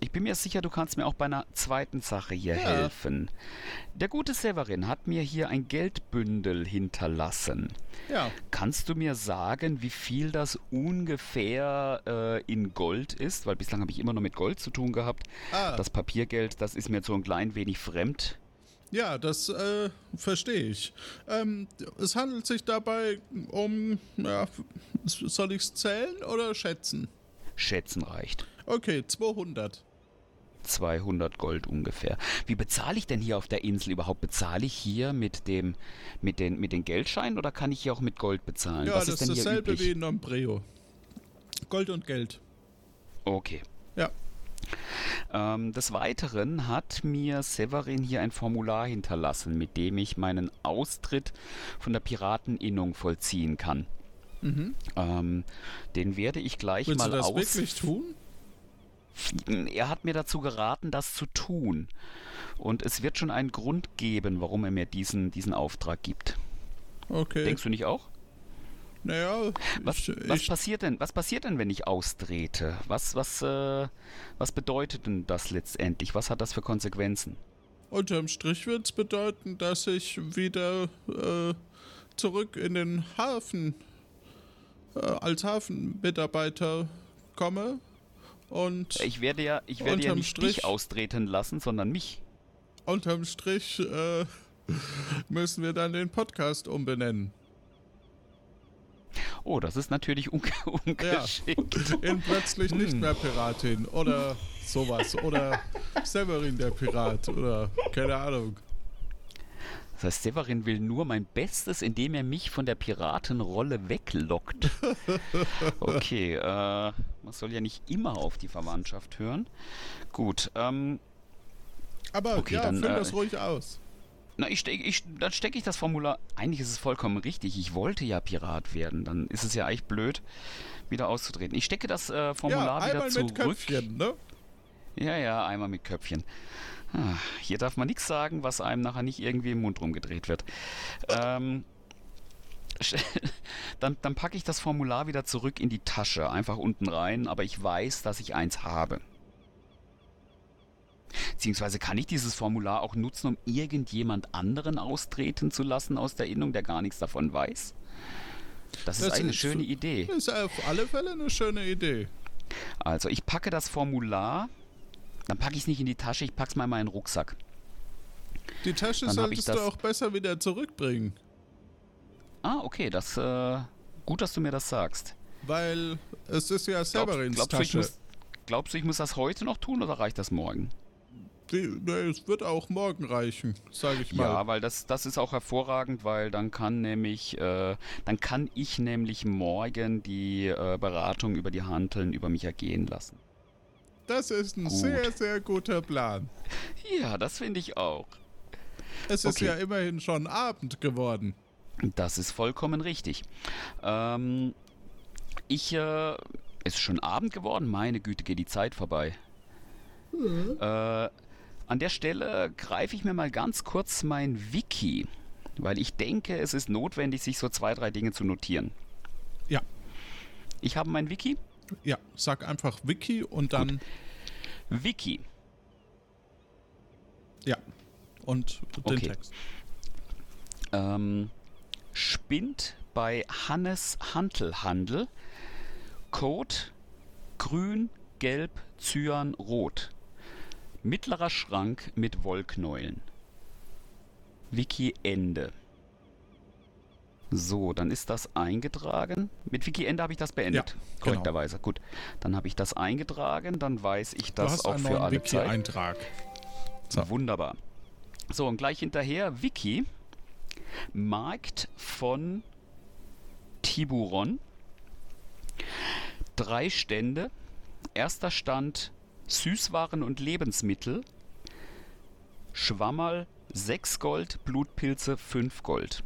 B: ich bin mir sicher, du kannst mir auch bei einer zweiten Sache hier
A: Ja.
B: helfen. Der gute Severin hat mir hier ein Geldbündel hinterlassen.
A: Ja.
B: Kannst du mir sagen, wie viel das ungefähr äh, in Gold ist? Weil bislang habe ich immer nur mit Gold zu tun gehabt.
A: Ah.
B: Das Papiergeld, das ist mir so ein klein wenig fremd.
A: Ja, das äh, verstehe ich. Ähm, es handelt sich dabei um, ja, soll ich es zählen oder schätzen?
B: Schätzen reicht.
A: Okay, 200.
B: 200 Gold ungefähr. Wie bezahle ich denn hier auf der Insel überhaupt? Bezahle ich hier mit dem mit den mit den Geldscheinen oder kann ich hier auch mit Gold bezahlen?
A: Ja,
B: Was
A: das
B: ist
A: ist dasselbe
B: üblich?
A: wie in Nombreo. Gold und Geld.
B: Okay.
A: Ja.
B: Ähm, des Weiteren hat mir Severin hier ein Formular hinterlassen, mit dem ich meinen Austritt von der Pirateninnung vollziehen kann.
A: Mhm.
B: Ähm, den werde ich gleich
A: Willst
B: mal
A: du das
B: aus.
A: wirklich tun?
B: Er hat mir dazu geraten, das zu tun. Und es wird schon einen Grund geben, warum er mir diesen, diesen Auftrag gibt.
A: Okay.
B: Denkst du nicht auch?
A: Naja,
B: Was,
A: ich,
B: was
A: ich,
B: passiert denn? Was passiert denn, wenn ich austrete? Was, was, äh, was bedeutet denn das letztendlich? Was hat das für Konsequenzen?
A: unterm Strich wird es bedeuten, dass ich wieder äh, zurück in den Hafen äh, als Hafenmitarbeiter komme und
B: Ich werde ja, ich werde ja nicht
A: Strich-
B: dich austreten lassen, sondern mich.
A: unterm Strich äh, müssen wir dann den Podcast umbenennen.
B: Oh, das ist natürlich unge ungeschickt.
A: In plötzlich nicht
B: Hm.
A: mehr Piratin oder sowas. Oder Severin der Pirat oder keine Ahnung.
B: Das heißt, Severin will nur mein Bestes, indem er mich von der Piratenrolle weglockt. Okay, äh, man soll ja nicht immer auf die Verwandtschaft hören. Gut, ähm,
A: Aber
B: Okay,
A: ja,
B: dann,
A: füll
B: äh,
A: das ruhig aus.
B: Na, ich steck, ich, dann stecke ich das Formular. Eigentlich ist es vollkommen richtig. Ich wollte ja Pirat werden. Dann ist es ja eigentlich blöd, wieder auszutreten. Ich stecke das äh, Formular
A: ja,
B: wieder
A: einmal
B: zurück.
A: mit Köpfchen, ne?
B: Ja, ja, einmal mit Köpfchen. Ah, hier darf man nichts sagen, was einem nachher nicht irgendwie im Mund rumgedreht wird. Ähm, dann, dann packe ich das Formular wieder zurück in die Tasche, einfach unten rein, aber ich weiß, dass ich eins habe. Beziehungsweise kann ich dieses Formular auch nutzen, um irgendjemand anderen austreten zu lassen aus der Innung, der gar nichts davon weiß? Das, ist eine schöne Idee.
A: Das ist auf alle Fälle eine schöne Idee.
B: Also, ich packe das Formular, dann packe ich es nicht in die Tasche, ich packe es mal in meinen Rucksack.
A: Die Tasche
B: Dann
A: solltest du
B: das-
A: auch besser wieder zurückbringen.
B: Ah, okay, das, äh, gut, dass du mir das sagst.
A: Weil es ist ja Severins
B: glaubst, du, ich
A: Tasche.
B: muss, glaubst du, ich muss das heute noch tun oder reicht das morgen?
A: Die, es wird auch morgen reichen, sage ich mal.
B: Ja, weil das, das ist auch hervorragend, weil dann kann nämlich, äh, dann kann ich nämlich morgen die äh, Beratung über die Hanteln über mich ergehen lassen.
A: Das ist ein
B: Gut.
A: sehr, sehr guter Plan.
B: Ja, das finde ich auch.
A: Es ist
B: Okay.
A: ja immerhin schon Abend geworden.
B: Das ist vollkommen richtig. Ähm, ich, äh, es ist schon Abend geworden, meine Güte, geht die Zeit vorbei. Äh, an der Stelle greife ich mir mal ganz kurz mein Wiki, weil ich denke, es ist notwendig, sich so zwei, drei Dinge zu notieren.
A: Ja.
B: Ich habe mein Wiki.
A: Ja, sag einfach Wiki und dann.
B: Wiki.
A: Ja. Und den
B: Okay.
A: Text.
B: Ähm, spinnt bei Hannes Hantelhandel Code grün, gelb, cyan, rot. Mittlerer Schrank mit Wollknäulen. Wiki Ende. So, dann ist das eingetragen. Mit Wiki Ende habe ich das beendet.
A: Ja, genau.
B: Korrekterweise. Gut. Dann habe ich das eingetragen, dann weiß ich das auch für alle Zeit.
A: Wiki-Eintrag. So.
B: Wunderbar. So, und gleich hinterher Wiki. Markt von Tiburon. Drei Stände. Erster Stand Süßwaren und Lebensmittel. Schwammerl 6 Gold, Blutpilze 5 Gold.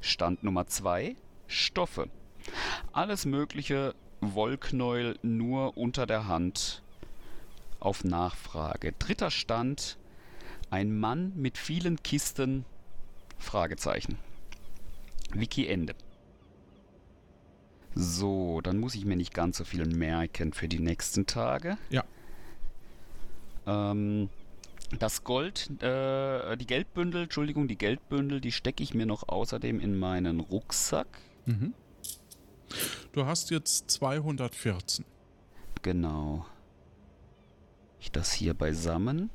B: Stand Nummer 2 Stoffe. Alles mögliche Wollknäuel nur unter der Hand auf Nachfrage. Dritter Stand ein Mann mit vielen Kisten? Fragezeichen. Wiki Ende. So, dann muss ich mir nicht ganz so viel merken für die nächsten Tage.
A: Ja.
B: Ähm, das Gold, äh, die Geldbündel, Entschuldigung, die Geldbündel, die stecke ich mir noch außerdem in meinen Rucksack.
A: Mhm. Du hast jetzt 214.
B: Genau. Ich das hier beisammen.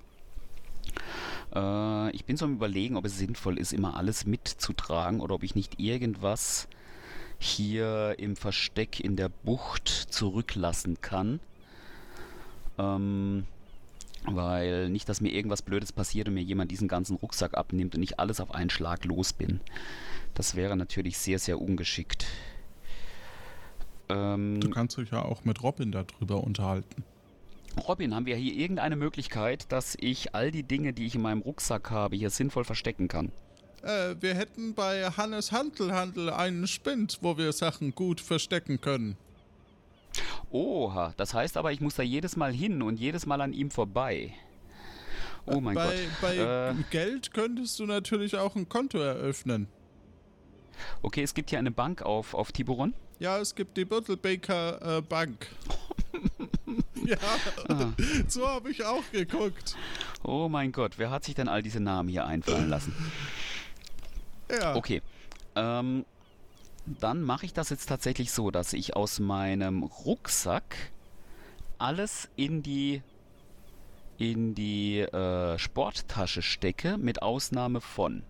B: Äh, ich bin so am überlegen, ob es sinnvoll ist, immer alles mitzutragen oder ob ich nicht irgendwas hier im Versteck in der Bucht zurücklassen kann. Ähm, weil nicht, dass mir irgendwas Blödes passiert und mir jemand diesen ganzen Rucksack abnimmt und ich alles auf einen Schlag los bin. Das wäre natürlich sehr, sehr ungeschickt. Ähm,
A: Du kannst dich ja auch mit Robin darüber unterhalten.
B: Robin, haben wir hier irgendeine Möglichkeit, dass ich all die Dinge, die ich in meinem Rucksack habe, hier sinnvoll verstecken kann?
A: Äh, wir hätten bei Hannes Handelhandel einen Spind, wo wir Sachen gut verstecken können.
B: Oha, das heißt aber, ich muss da jedes Mal hin und jedes Mal an ihm vorbei. Oh mein
A: bei
B: Gott.
A: bei
B: Äh,
A: Geld könntest du natürlich auch ein Konto eröffnen.
B: okay, es gibt hier eine Bank auf, auf Tiburon.
A: Ja, es gibt die Büttelbaker äh, Bank. ja,
B: Ah.
A: so habe ich auch geguckt.
B: Oh mein Gott, wer hat sich denn all diese Namen hier einfallen lassen?
A: Ja,
B: Okay. Ähm, dann mache ich das jetzt tatsächlich so, dass ich aus meinem Rucksack alles in die in die äh, Sporttasche stecke, mit Ausnahme von.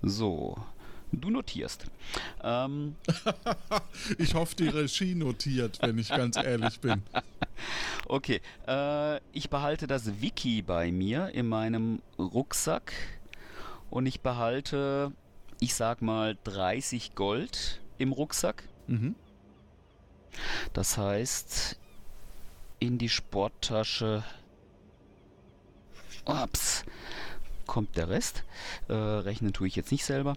B: So, du notierst. Ähm,
A: ich hoffe, die Regie notiert, wenn ich ganz ehrlich bin.
B: okay, äh, ich behalte das Wiki bei mir in meinem Rucksack und ich behalte, ich sag mal, 30 Gold im Rucksack.
A: Mhm.
B: Das heißt, in die Sporttasche. Ups. kommt der Rest. Äh, rechnen tue ich jetzt nicht selber.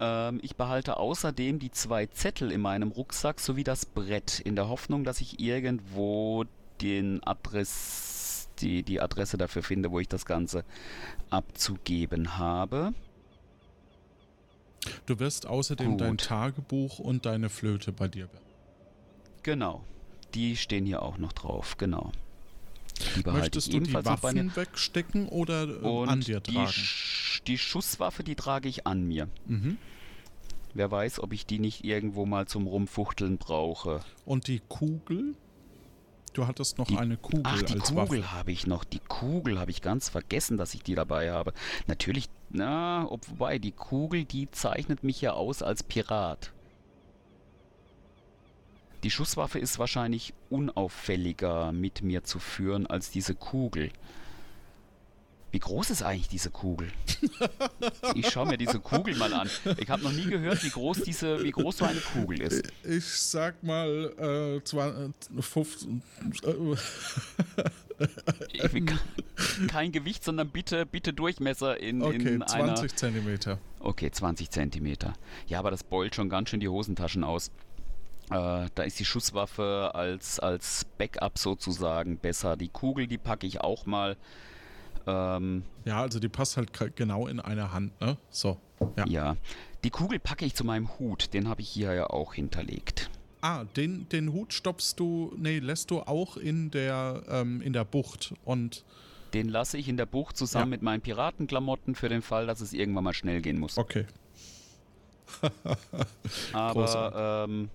B: Ähm, ich behalte außerdem die zwei Zettel in meinem Rucksack sowie das Brett, in der Hoffnung, dass ich irgendwo den Adress, die, die Adresse dafür finde, wo ich das Ganze abzugeben habe.
A: Du wirst außerdem
B: Gut.
A: dein Tagebuch und deine Flöte bei dir behalten.
B: Genau. Die stehen hier auch noch drauf, genau. Die
A: Möchtest du die. Waffen wegstecken oder äh,
B: Und
A: an dir
B: die,
A: tragen?
B: Sch die Schusswaffe, die trage ich an mir.
A: Mhm.
B: Wer weiß, ob ich die nicht irgendwo mal zum Rumfuchteln brauche.
A: Und die Kugel? Du hattest noch
B: Die-
A: eine Kugel
B: Ach, die Kugel habe ich noch. Die Kugel habe ich ganz vergessen, dass ich die dabei habe. Natürlich, na, ob, wobei, die Kugel, die zeichnet mich ja aus als Pirat. Die Schusswaffe ist wahrscheinlich unauffälliger mit mir zu führen als diese Kugel. Wie groß ist eigentlich diese Kugel? Ich schaue mir diese Kugel mal an. Ich habe noch nie gehört, wie groß diese, wie groß so eine Kugel ist.
A: Ich sag mal, äh, zwar, äh, 15, äh,
B: Ich will ke- kein Gewicht, sondern bitte, bitte Durchmesser in,
A: okay,
B: in einer.
A: 20 Zentimeter.
B: Okay, 20 Zentimeter. Ja, aber das beult schon ganz schön die Hosentaschen aus. Äh, da ist die Schusswaffe als, als Backup sozusagen besser. Die Kugel, die packe ich auch mal. Ähm,
A: Ja, also die passt halt genau in eine Hand, ne? So, ja.
B: ja. Die Kugel packe ich zu meinem Hut. Den habe ich hier ja auch hinterlegt.
A: Ah, den, den Hut stoppst du, nee, lässt du auch in der, ähm, in der Bucht und,
B: Den lasse ich in der Bucht zusammen
A: Ja.
B: mit meinen Piratenklamotten für den Fall, dass es irgendwann mal schnell gehen muss.
A: okay.
B: Aber ähm,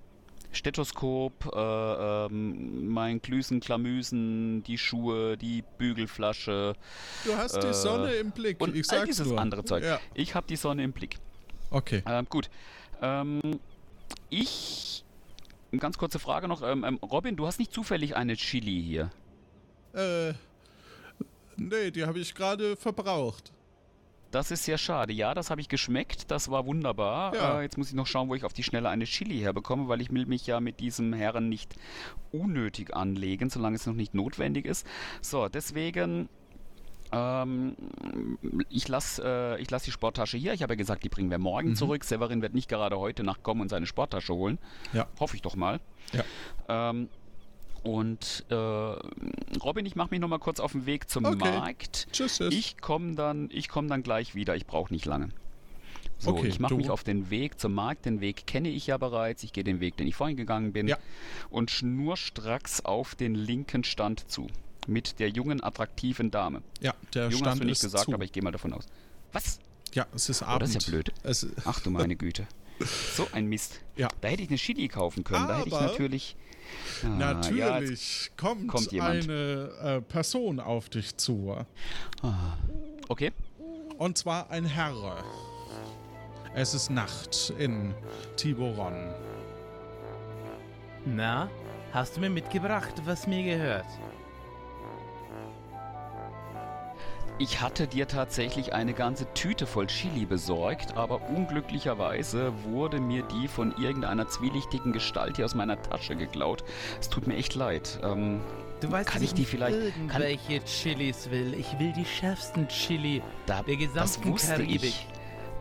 B: Stethoskop, äh, ähm, mein Klüsen, Klamüsen, die Schuhe, die Bügelflasche.
A: Du hast
B: Äh,
A: die Sonne im Blick,
B: Und
A: ich
B: all
A: sag's
B: dieses
A: nur.
B: andere Zeug.
A: Ja,
B: Ich habe die Sonne im Blick.
A: okay.
B: Ähm, gut. Ähm, ich. Eine ganz kurze Frage noch. Ähm, ähm, Robin, du hast nicht zufällig eine Chili hier.
A: Äh, nee, die habe ich gerade verbraucht.
B: Das ist sehr schade. Ja, das habe ich geschmeckt. Das war wunderbar.
A: Ja.
B: Äh, jetzt muss ich noch schauen, wo ich auf die Schnelle eine Chili herbekomme, weil ich will mich ja mit diesem Herren nicht unnötig anlegen, solange es noch nicht notwendig ist. So, deswegen. Ähm, ich lasse äh, ich lass die Sporttasche hier. Ich habe ja gesagt, die bringen wir morgen
A: Mhm.
B: zurück. Severin wird nicht gerade heute Nacht kommen und seine Sporttasche holen.
A: Ja.
B: Hoffe ich doch mal.
A: Ja.
B: Ähm, und äh, Robin, ich mache mich noch mal kurz auf den Weg zum
A: Okay.
B: Markt.
A: Tschüss, tschüss.
B: Ich komme dann, ich komm dann gleich wieder. Ich brauche nicht lange. So,
A: Okay,
B: ich mache mich auf den Weg zum Markt. Den Weg kenne ich ja bereits. Ich gehe den Weg, den ich vorhin gegangen bin.
A: Ja.
B: Und schnurstracks auf den linken Stand zu. Mit der jungen, attraktiven Dame.
A: ja, der
B: Jung hast
A: Stand
B: du nicht gesagt,
A: zu.
B: aber ich gehe mal davon aus. Was?
A: ja, es ist
B: Oh,
A: Abend.
B: das ist ja blöd.
A: Es,
B: Ach du meine Güte. So ein Mist.
A: Ja.
B: Da hätte ich eine Chili kaufen können. da hätte ich
A: Aber-
B: natürlich. Ah, ja,
A: natürlich kommt,
B: kommt jemand.
A: eine äh, Person auf dich zu.
B: ah. Okay.
A: Und zwar ein Herr. Es ist Nacht in Tiburon.
I: Na, hast du mir mitgebracht, was mir gehört?
B: Ich hatte dir tatsächlich eine ganze Tüte voll Chili besorgt, aber unglücklicherweise wurde mir die von irgendeiner zwielichtigen Gestalt hier aus meiner Tasche geklaut. Es tut mir echt leid. Ähm,
I: Du weißt,
B: Kann ich die vielleicht- kann-
I: irgendwelche Chilis will. Ich will die schärfsten Chili
B: da,
I: der
B: das
I: gesamten
B: wusste
I: Karibik.
B: ich.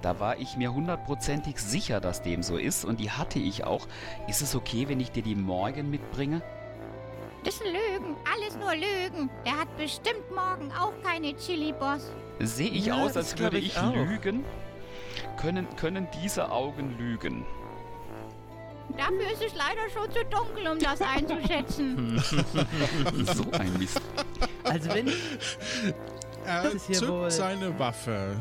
B: Da war ich mir hundertprozentig sicher, dass dem so ist und die hatte ich auch. Ist es okay, wenn ich dir die morgen mitbringe?
K: Das sind Lügen, alles nur Lügen. Der hat bestimmt morgen auch keine Chili-Boss.
B: Sehe ich
I: Ja,
B: aus, als würde
I: ich
B: ich lügen? Können, können diese Augen lügen?
K: Dafür ist es leider schon zu dunkel, um das einzuschätzen.
B: so ein Mist.
I: Also wenn
A: Er
I: Das ist ja
A: zückt
I: wohl-
A: seine Waffe.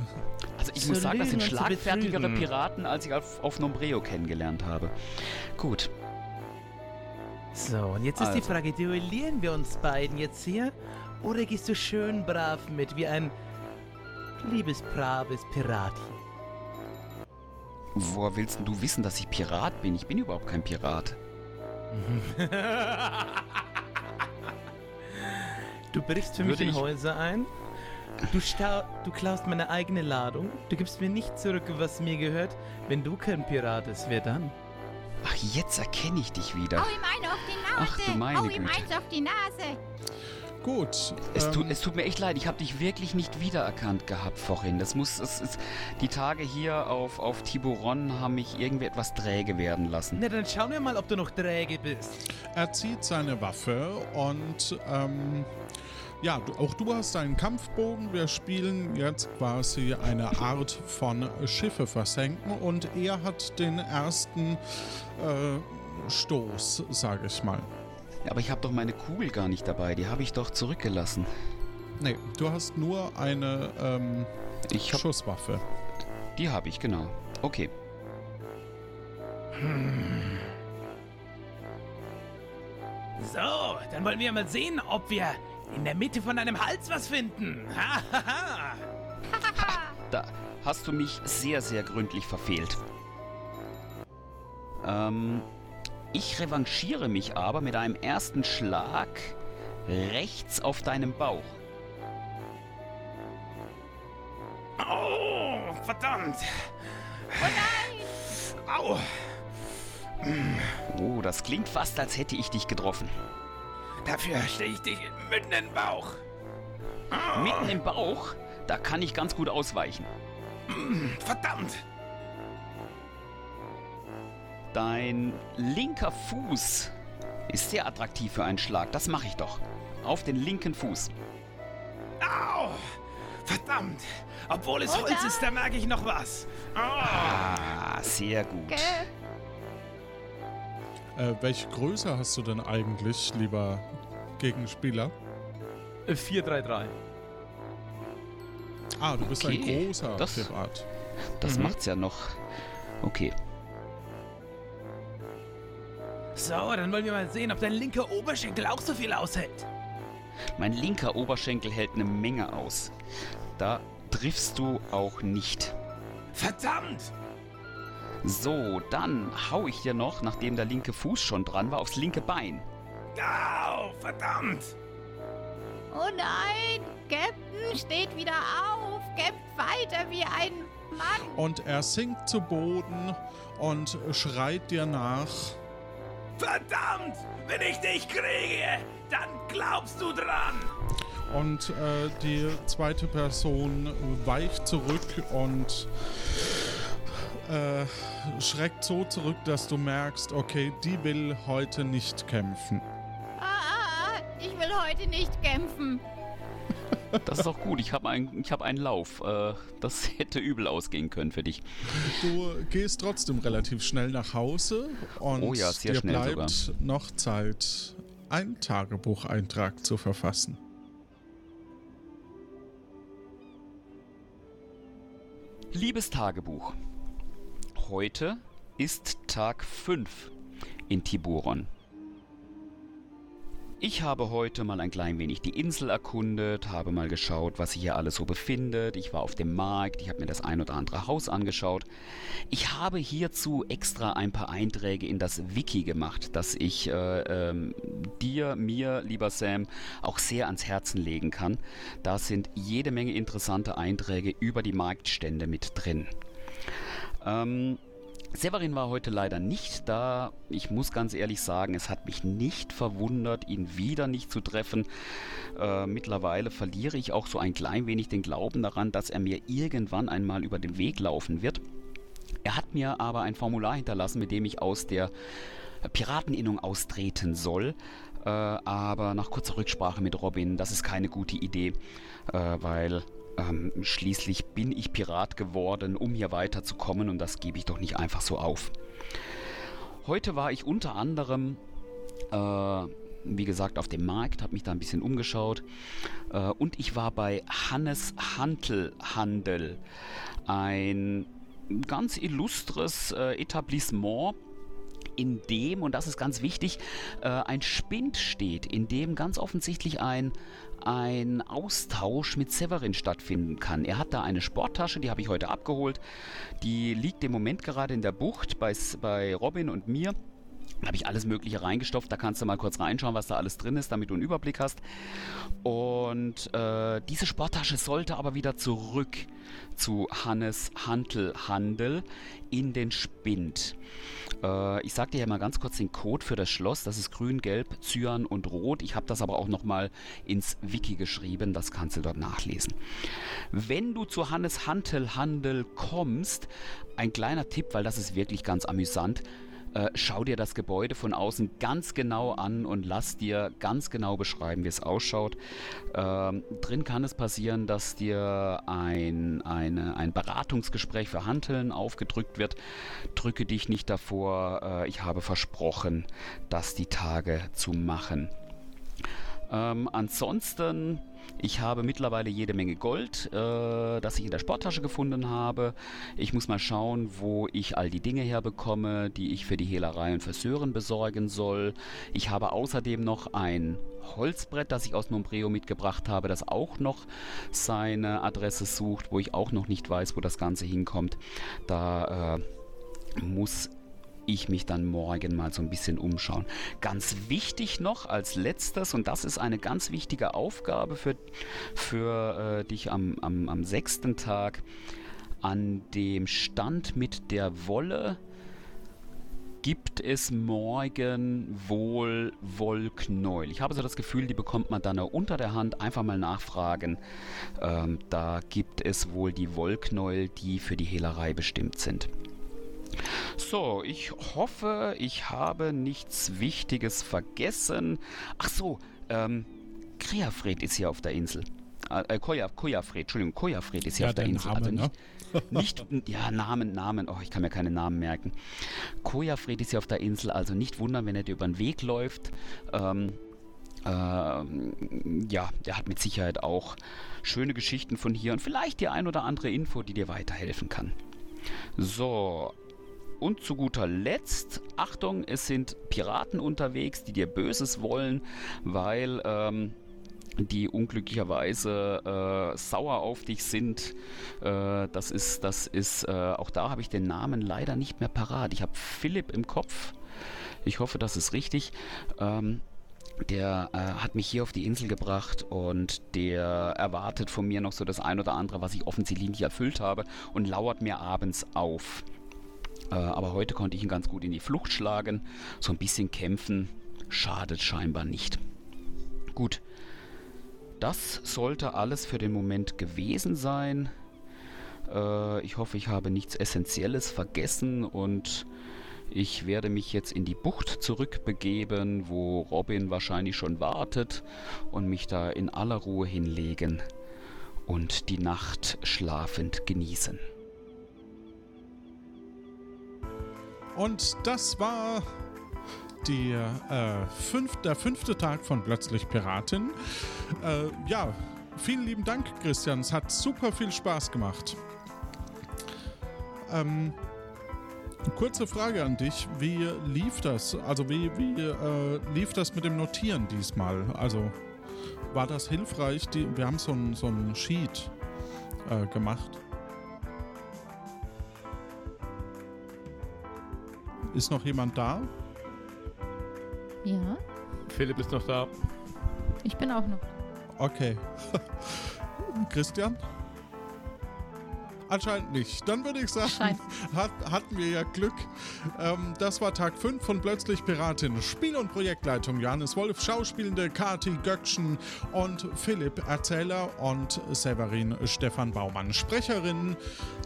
B: Also ich muss sagen, das sind schlagfertigere. Piraten, als ich auf, auf Nombreo kennengelernt habe. Gut,
I: So, und jetzt ist die
B: Also.
I: Frage, duellieren wir uns beiden jetzt hier? Oder gehst du schön brav mit wie ein liebes, braves Pirat
B: woher willst denn du wissen, dass ich Pirat bin? Ich bin überhaupt kein Pirat.
I: Du brichst für
B: Würde
I: mich in Häuser ein. Du, du klaust meine eigene Ladung. Du gibst mir nicht zurück, was mir gehört. Wenn du kein Pirat bist, wer dann?
B: Ach, jetzt erkenne ich dich wieder.
K: Hau ihm eine auf die Nase.
B: Ach, du meine
K: Hau ihm
B: Güte.
K: eins auf die Nase.
A: gut.
B: Es,
A: ähm,
B: tut, es tut mir echt leid, ich habe dich wirklich nicht wiedererkannt gehabt vorhin. Das muss, es, es, die Tage hier auf, auf Tiburon haben mich irgendwie etwas träge werden lassen.
I: Na, dann schauen wir mal, ob du noch träge bist.
A: Er zieht seine Waffe und ähm, ja, du, auch du hast einen Kampfbogen. Wir spielen jetzt quasi eine Art von Schiffe versenken und er hat den ersten äh, Stoß, sage ich mal.
B: Aber ich habe doch meine Kugel gar nicht dabei, die habe ich doch zurückgelassen.
A: Nee, du hast nur eine ähm,
B: Ich hab,
A: Schusswaffe.
B: die habe ich, genau. Okay.
I: So, dann wollen wir mal sehen, ob wir in der Mitte von deinem Hals was finden. Ha, ha, ha.
B: Da hast du mich sehr, sehr gründlich verfehlt. Ähm, ich revanchiere mich aber mit einem ersten Schlag rechts auf deinem Bauch.
I: Oh, verdammt. Oh nein. Au.
B: Oh, das klingt fast, als hätte ich dich getroffen.
I: Dafür stehe ich dich mitten den Bauch.
B: Mitten im Bauch, da kann ich ganz gut ausweichen.
I: Verdammt.
B: Dein linker Fuß ist sehr attraktiv für einen Schlag. Das mache ich doch. Auf den linken Fuß.
I: Au. Verdammt. Obwohl es
K: Oh
I: Holz ist, da merke ich noch was. Oh.
B: Ah, sehr gut.
K: Gell?
A: Äh, welche Größe hast du denn eigentlich, lieber Gegenspieler?
I: 4-3-3.
A: Ah, du bist
B: Okay,
A: ein großer
B: das-
A: Pirat.
B: Das
I: Mhm.
B: macht's ja noch. Okay.
I: So, dann wollen wir mal sehen, ob dein linker Oberschenkel auch so viel aushält.
B: Mein linker Oberschenkel hält eine Menge aus. Da triffst du auch nicht.
I: Verdammt.
B: So, dann hau ich dir noch, nachdem der linke Fuß schon dran war, aufs linke Bein.
I: Au, verdammt.
K: Oh nein! Captain steht wieder auf! Kämpft weiter wie ein Mann!
A: Und er sinkt zu Boden und schreit dir nach.
I: Verdammt. Wenn ich dich kriege, dann glaubst du dran.
A: Und äh, die zweite Person weicht zurück und äh, schreckt so zurück, dass du merkst, okay, die will heute nicht kämpfen.
K: Ah, ah, ah, ich will heute nicht kämpfen!
B: Das ist auch gut. Ich habe ein, ich hab einen Lauf. Äh, das hätte übel ausgehen können für dich.
A: Du gehst trotzdem relativ schnell nach Hause und
B: Oh ja, sehr
A: dir bleibt noch Zeit, einen Tagebucheintrag zu verfassen.
B: Liebes Tagebuch. Heute ist Tag 5 in Tiburon. Ich habe heute mal ein klein wenig die Insel erkundet, habe mal geschaut, was sich hier alles so befindet. Ich war auf dem Markt, ich habe mir das ein oder andere Haus angeschaut. Ich habe hierzu extra ein paar Einträge in das Wiki gemacht, das ich äh, ähm, dir, mir, lieber Sam, auch sehr ans Herzen legen kann. Da sind jede Menge interessante Einträge über die Marktstände mit drin. Ähm, Severin war heute leider nicht da. Ich muss ganz ehrlich sagen, es hat mich nicht verwundert, ihn wieder nicht zu treffen. Äh, mittlerweile verliere ich auch so ein klein wenig den Glauben daran, dass er mir irgendwann einmal über den Weg laufen wird. Er hat mir aber ein Formular hinterlassen, mit dem ich aus der Pirateninnung austreten soll. Äh, aber nach kurzer Rücksprache mit Robin, das ist keine gute Idee, äh, weil ähm, schließlich bin ich Pirat geworden, um hier weiterzukommen und das gebe ich doch nicht einfach so auf. Heute war ich unter anderem, äh, wie gesagt, auf dem Markt, habe mich da ein bisschen umgeschaut äh, und ich war bei Hannes Hantelhandel, ein ganz illustres äh, Etablissement in dem, und das ist ganz wichtig, äh, ein Spind steht, in dem ganz offensichtlich ein, ein Austausch mit Severin stattfinden kann. Er hat da eine Sporttasche, die habe ich heute abgeholt. Die liegt im Moment gerade in der Bucht bei, bei Robin und mir. Habe ich alles Mögliche reingestopft. Da kannst du mal kurz reinschauen, was da alles drin ist, damit du einen Überblick hast. Und äh, diese Sporttasche sollte aber wieder zurück zu Hannes Hantel Handel in den Spind. Äh, ich sage dir hier mal ganz kurz den Code für das Schloss. Das ist grün, gelb, cyan und rot. Ich habe das aber auch nochmal ins Wiki geschrieben. Das kannst du dort nachlesen. Wenn du zu Hannes Hantel Handel kommst, ein kleiner Tipp, weil das ist wirklich ganz amüsant äh, schau dir das Gebäude von außen ganz genau an und lass dir ganz genau beschreiben, wie es ausschaut. Ähm, drin kann es passieren, dass dir ein, eine, ein Beratungsgespräch für Handeln aufgedrückt wird. Drücke dich nicht davor. Äh, ich habe versprochen, das die Tage zu machen. Ähm, ansonsten ich habe mittlerweile jede Menge Gold, äh, das ich in der Sporttasche gefunden habe. Ich muss mal schauen, wo ich all die Dinge herbekomme, die ich für die Hehlerei und Versören besorgen soll. Ich habe außerdem noch ein Holzbrett, das ich aus Nombreo mitgebracht habe, das auch noch seine Adresse sucht, wo ich auch noch nicht weiß, wo das Ganze hinkommt. Da äh, muss ich mich dann morgen mal so ein bisschen umschauen. Ganz wichtig noch als letztes, und das ist eine ganz wichtige Aufgabe für, für äh, dich am, am, am sechsten Tag, an dem Stand mit der Wolle gibt es morgen wohl Wollknäuel. Ich habe so das Gefühl, die bekommt man dann unter der Hand. Einfach mal nachfragen. Ähm, da gibt es wohl die Wollknäuel, die für die Hehlerei bestimmt sind. So, ich hoffe, ich habe nichts Wichtiges vergessen. Ach so, ähm, Kreafred ist hier auf der Insel. Äh, Koja, Kojafred, Entschuldigung, Kojafred ist hier ja, auf der Insel.
A: Name,
B: also nicht, ne? nicht, ja, Namen, Namen, oh, ich kann mir keine Namen merken. Kojafred ist hier auf der Insel, also nicht wundern, wenn er dir über den Weg läuft. Ähm, ähm, ja, der hat mit Sicherheit auch schöne Geschichten von hier und vielleicht die ein oder andere Info, die dir weiterhelfen kann. So, und zu guter Letzt, Achtung, es sind Piraten unterwegs, die dir Böses wollen, weil ähm, die unglücklicherweise äh, sauer auf dich sind. Äh, das ist, das ist, äh, auch da habe ich den Namen leider nicht mehr parat. Ich habe Philipp im Kopf. Ich hoffe, das ist richtig. Ähm, der äh, hat mich hier auf die Insel gebracht und der erwartet von mir noch so das ein oder andere, was ich offensichtlich nicht erfüllt habe und lauert mir abends auf. Äh, aber heute konnte ich ihn ganz gut in die Flucht schlagen. So ein bisschen kämpfen schadet scheinbar nicht. Gut, das sollte alles für den Moment gewesen sein. Äh, ich hoffe, ich habe nichts Essentielles vergessen und ich werde mich jetzt in die Bucht zurückbegeben, wo Robin wahrscheinlich schon wartet und mich da in aller Ruhe hinlegen und die Nacht schlafend genießen.
A: Und das war die, äh, fünf, der fünfte Tag von Plötzlich Piratin. Äh, ja, vielen lieben Dank, Christian. Es hat super viel Spaß gemacht. Ähm, kurze Frage an dich. Wie lief das? Also wie, wie äh, lief das mit dem Notieren diesmal? Also war das hilfreich? Die, wir haben so ein, so ein Sheet äh, gemacht. Ist noch jemand da?
K: Ja.
D: Philipp ist noch da.
K: Ich bin auch noch.
A: Okay. Christian? Anscheinend nicht. Dann würde ich sagen, hat, hatten wir ja Glück. Ähm, das war Tag 5 von Plötzlich Piratin. Spiel- und Projektleitung Johannes Wolf, Schauspielende Kati Göckchen und Philipp Erzähler und Severin Stefan Baumann. Sprecherinnen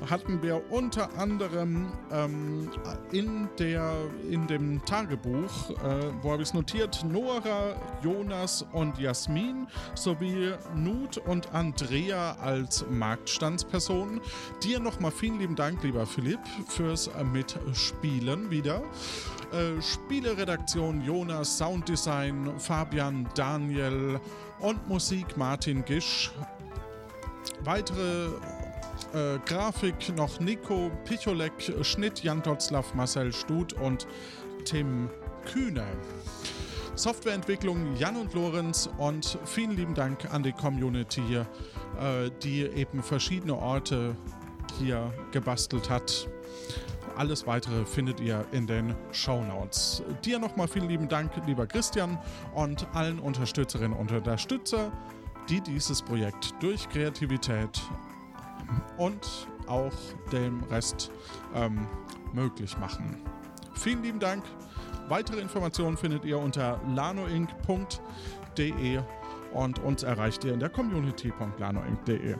A: hatten wir unter anderem ähm, in, der, in dem Tagebuch, äh, wo habe ich es notiert, Nora, Jonas und Jasmin sowie Nut und Andrea als Marktstandspersonen. Dir nochmal vielen lieben Dank, lieber Philipp, fürs Mitspielen wieder. Äh, Spieleredaktion Jonas, Sounddesign Fabian, Daniel und Musik Martin Gisch. Weitere äh, Grafik noch Nico Picholek, Schnitt Jan Totzlaff, Marcel Stut und Tim Kühne. Softwareentwicklung Jan und Lorenz und vielen lieben Dank an die Community, äh, die eben verschiedene Orte hier gebastelt hat. alles weitere findet ihr in den Show Notes. Dir nochmal vielen lieben Dank, lieber Christian, und allen Unterstützerinnen und Unterstützer, die dieses Projekt durch Kreativität und auch dem Rest ähm, möglich machen. Vielen lieben Dank. Weitere Informationen findet ihr unter lanoinc.de und uns erreicht ihr in der community.lanoinc.de.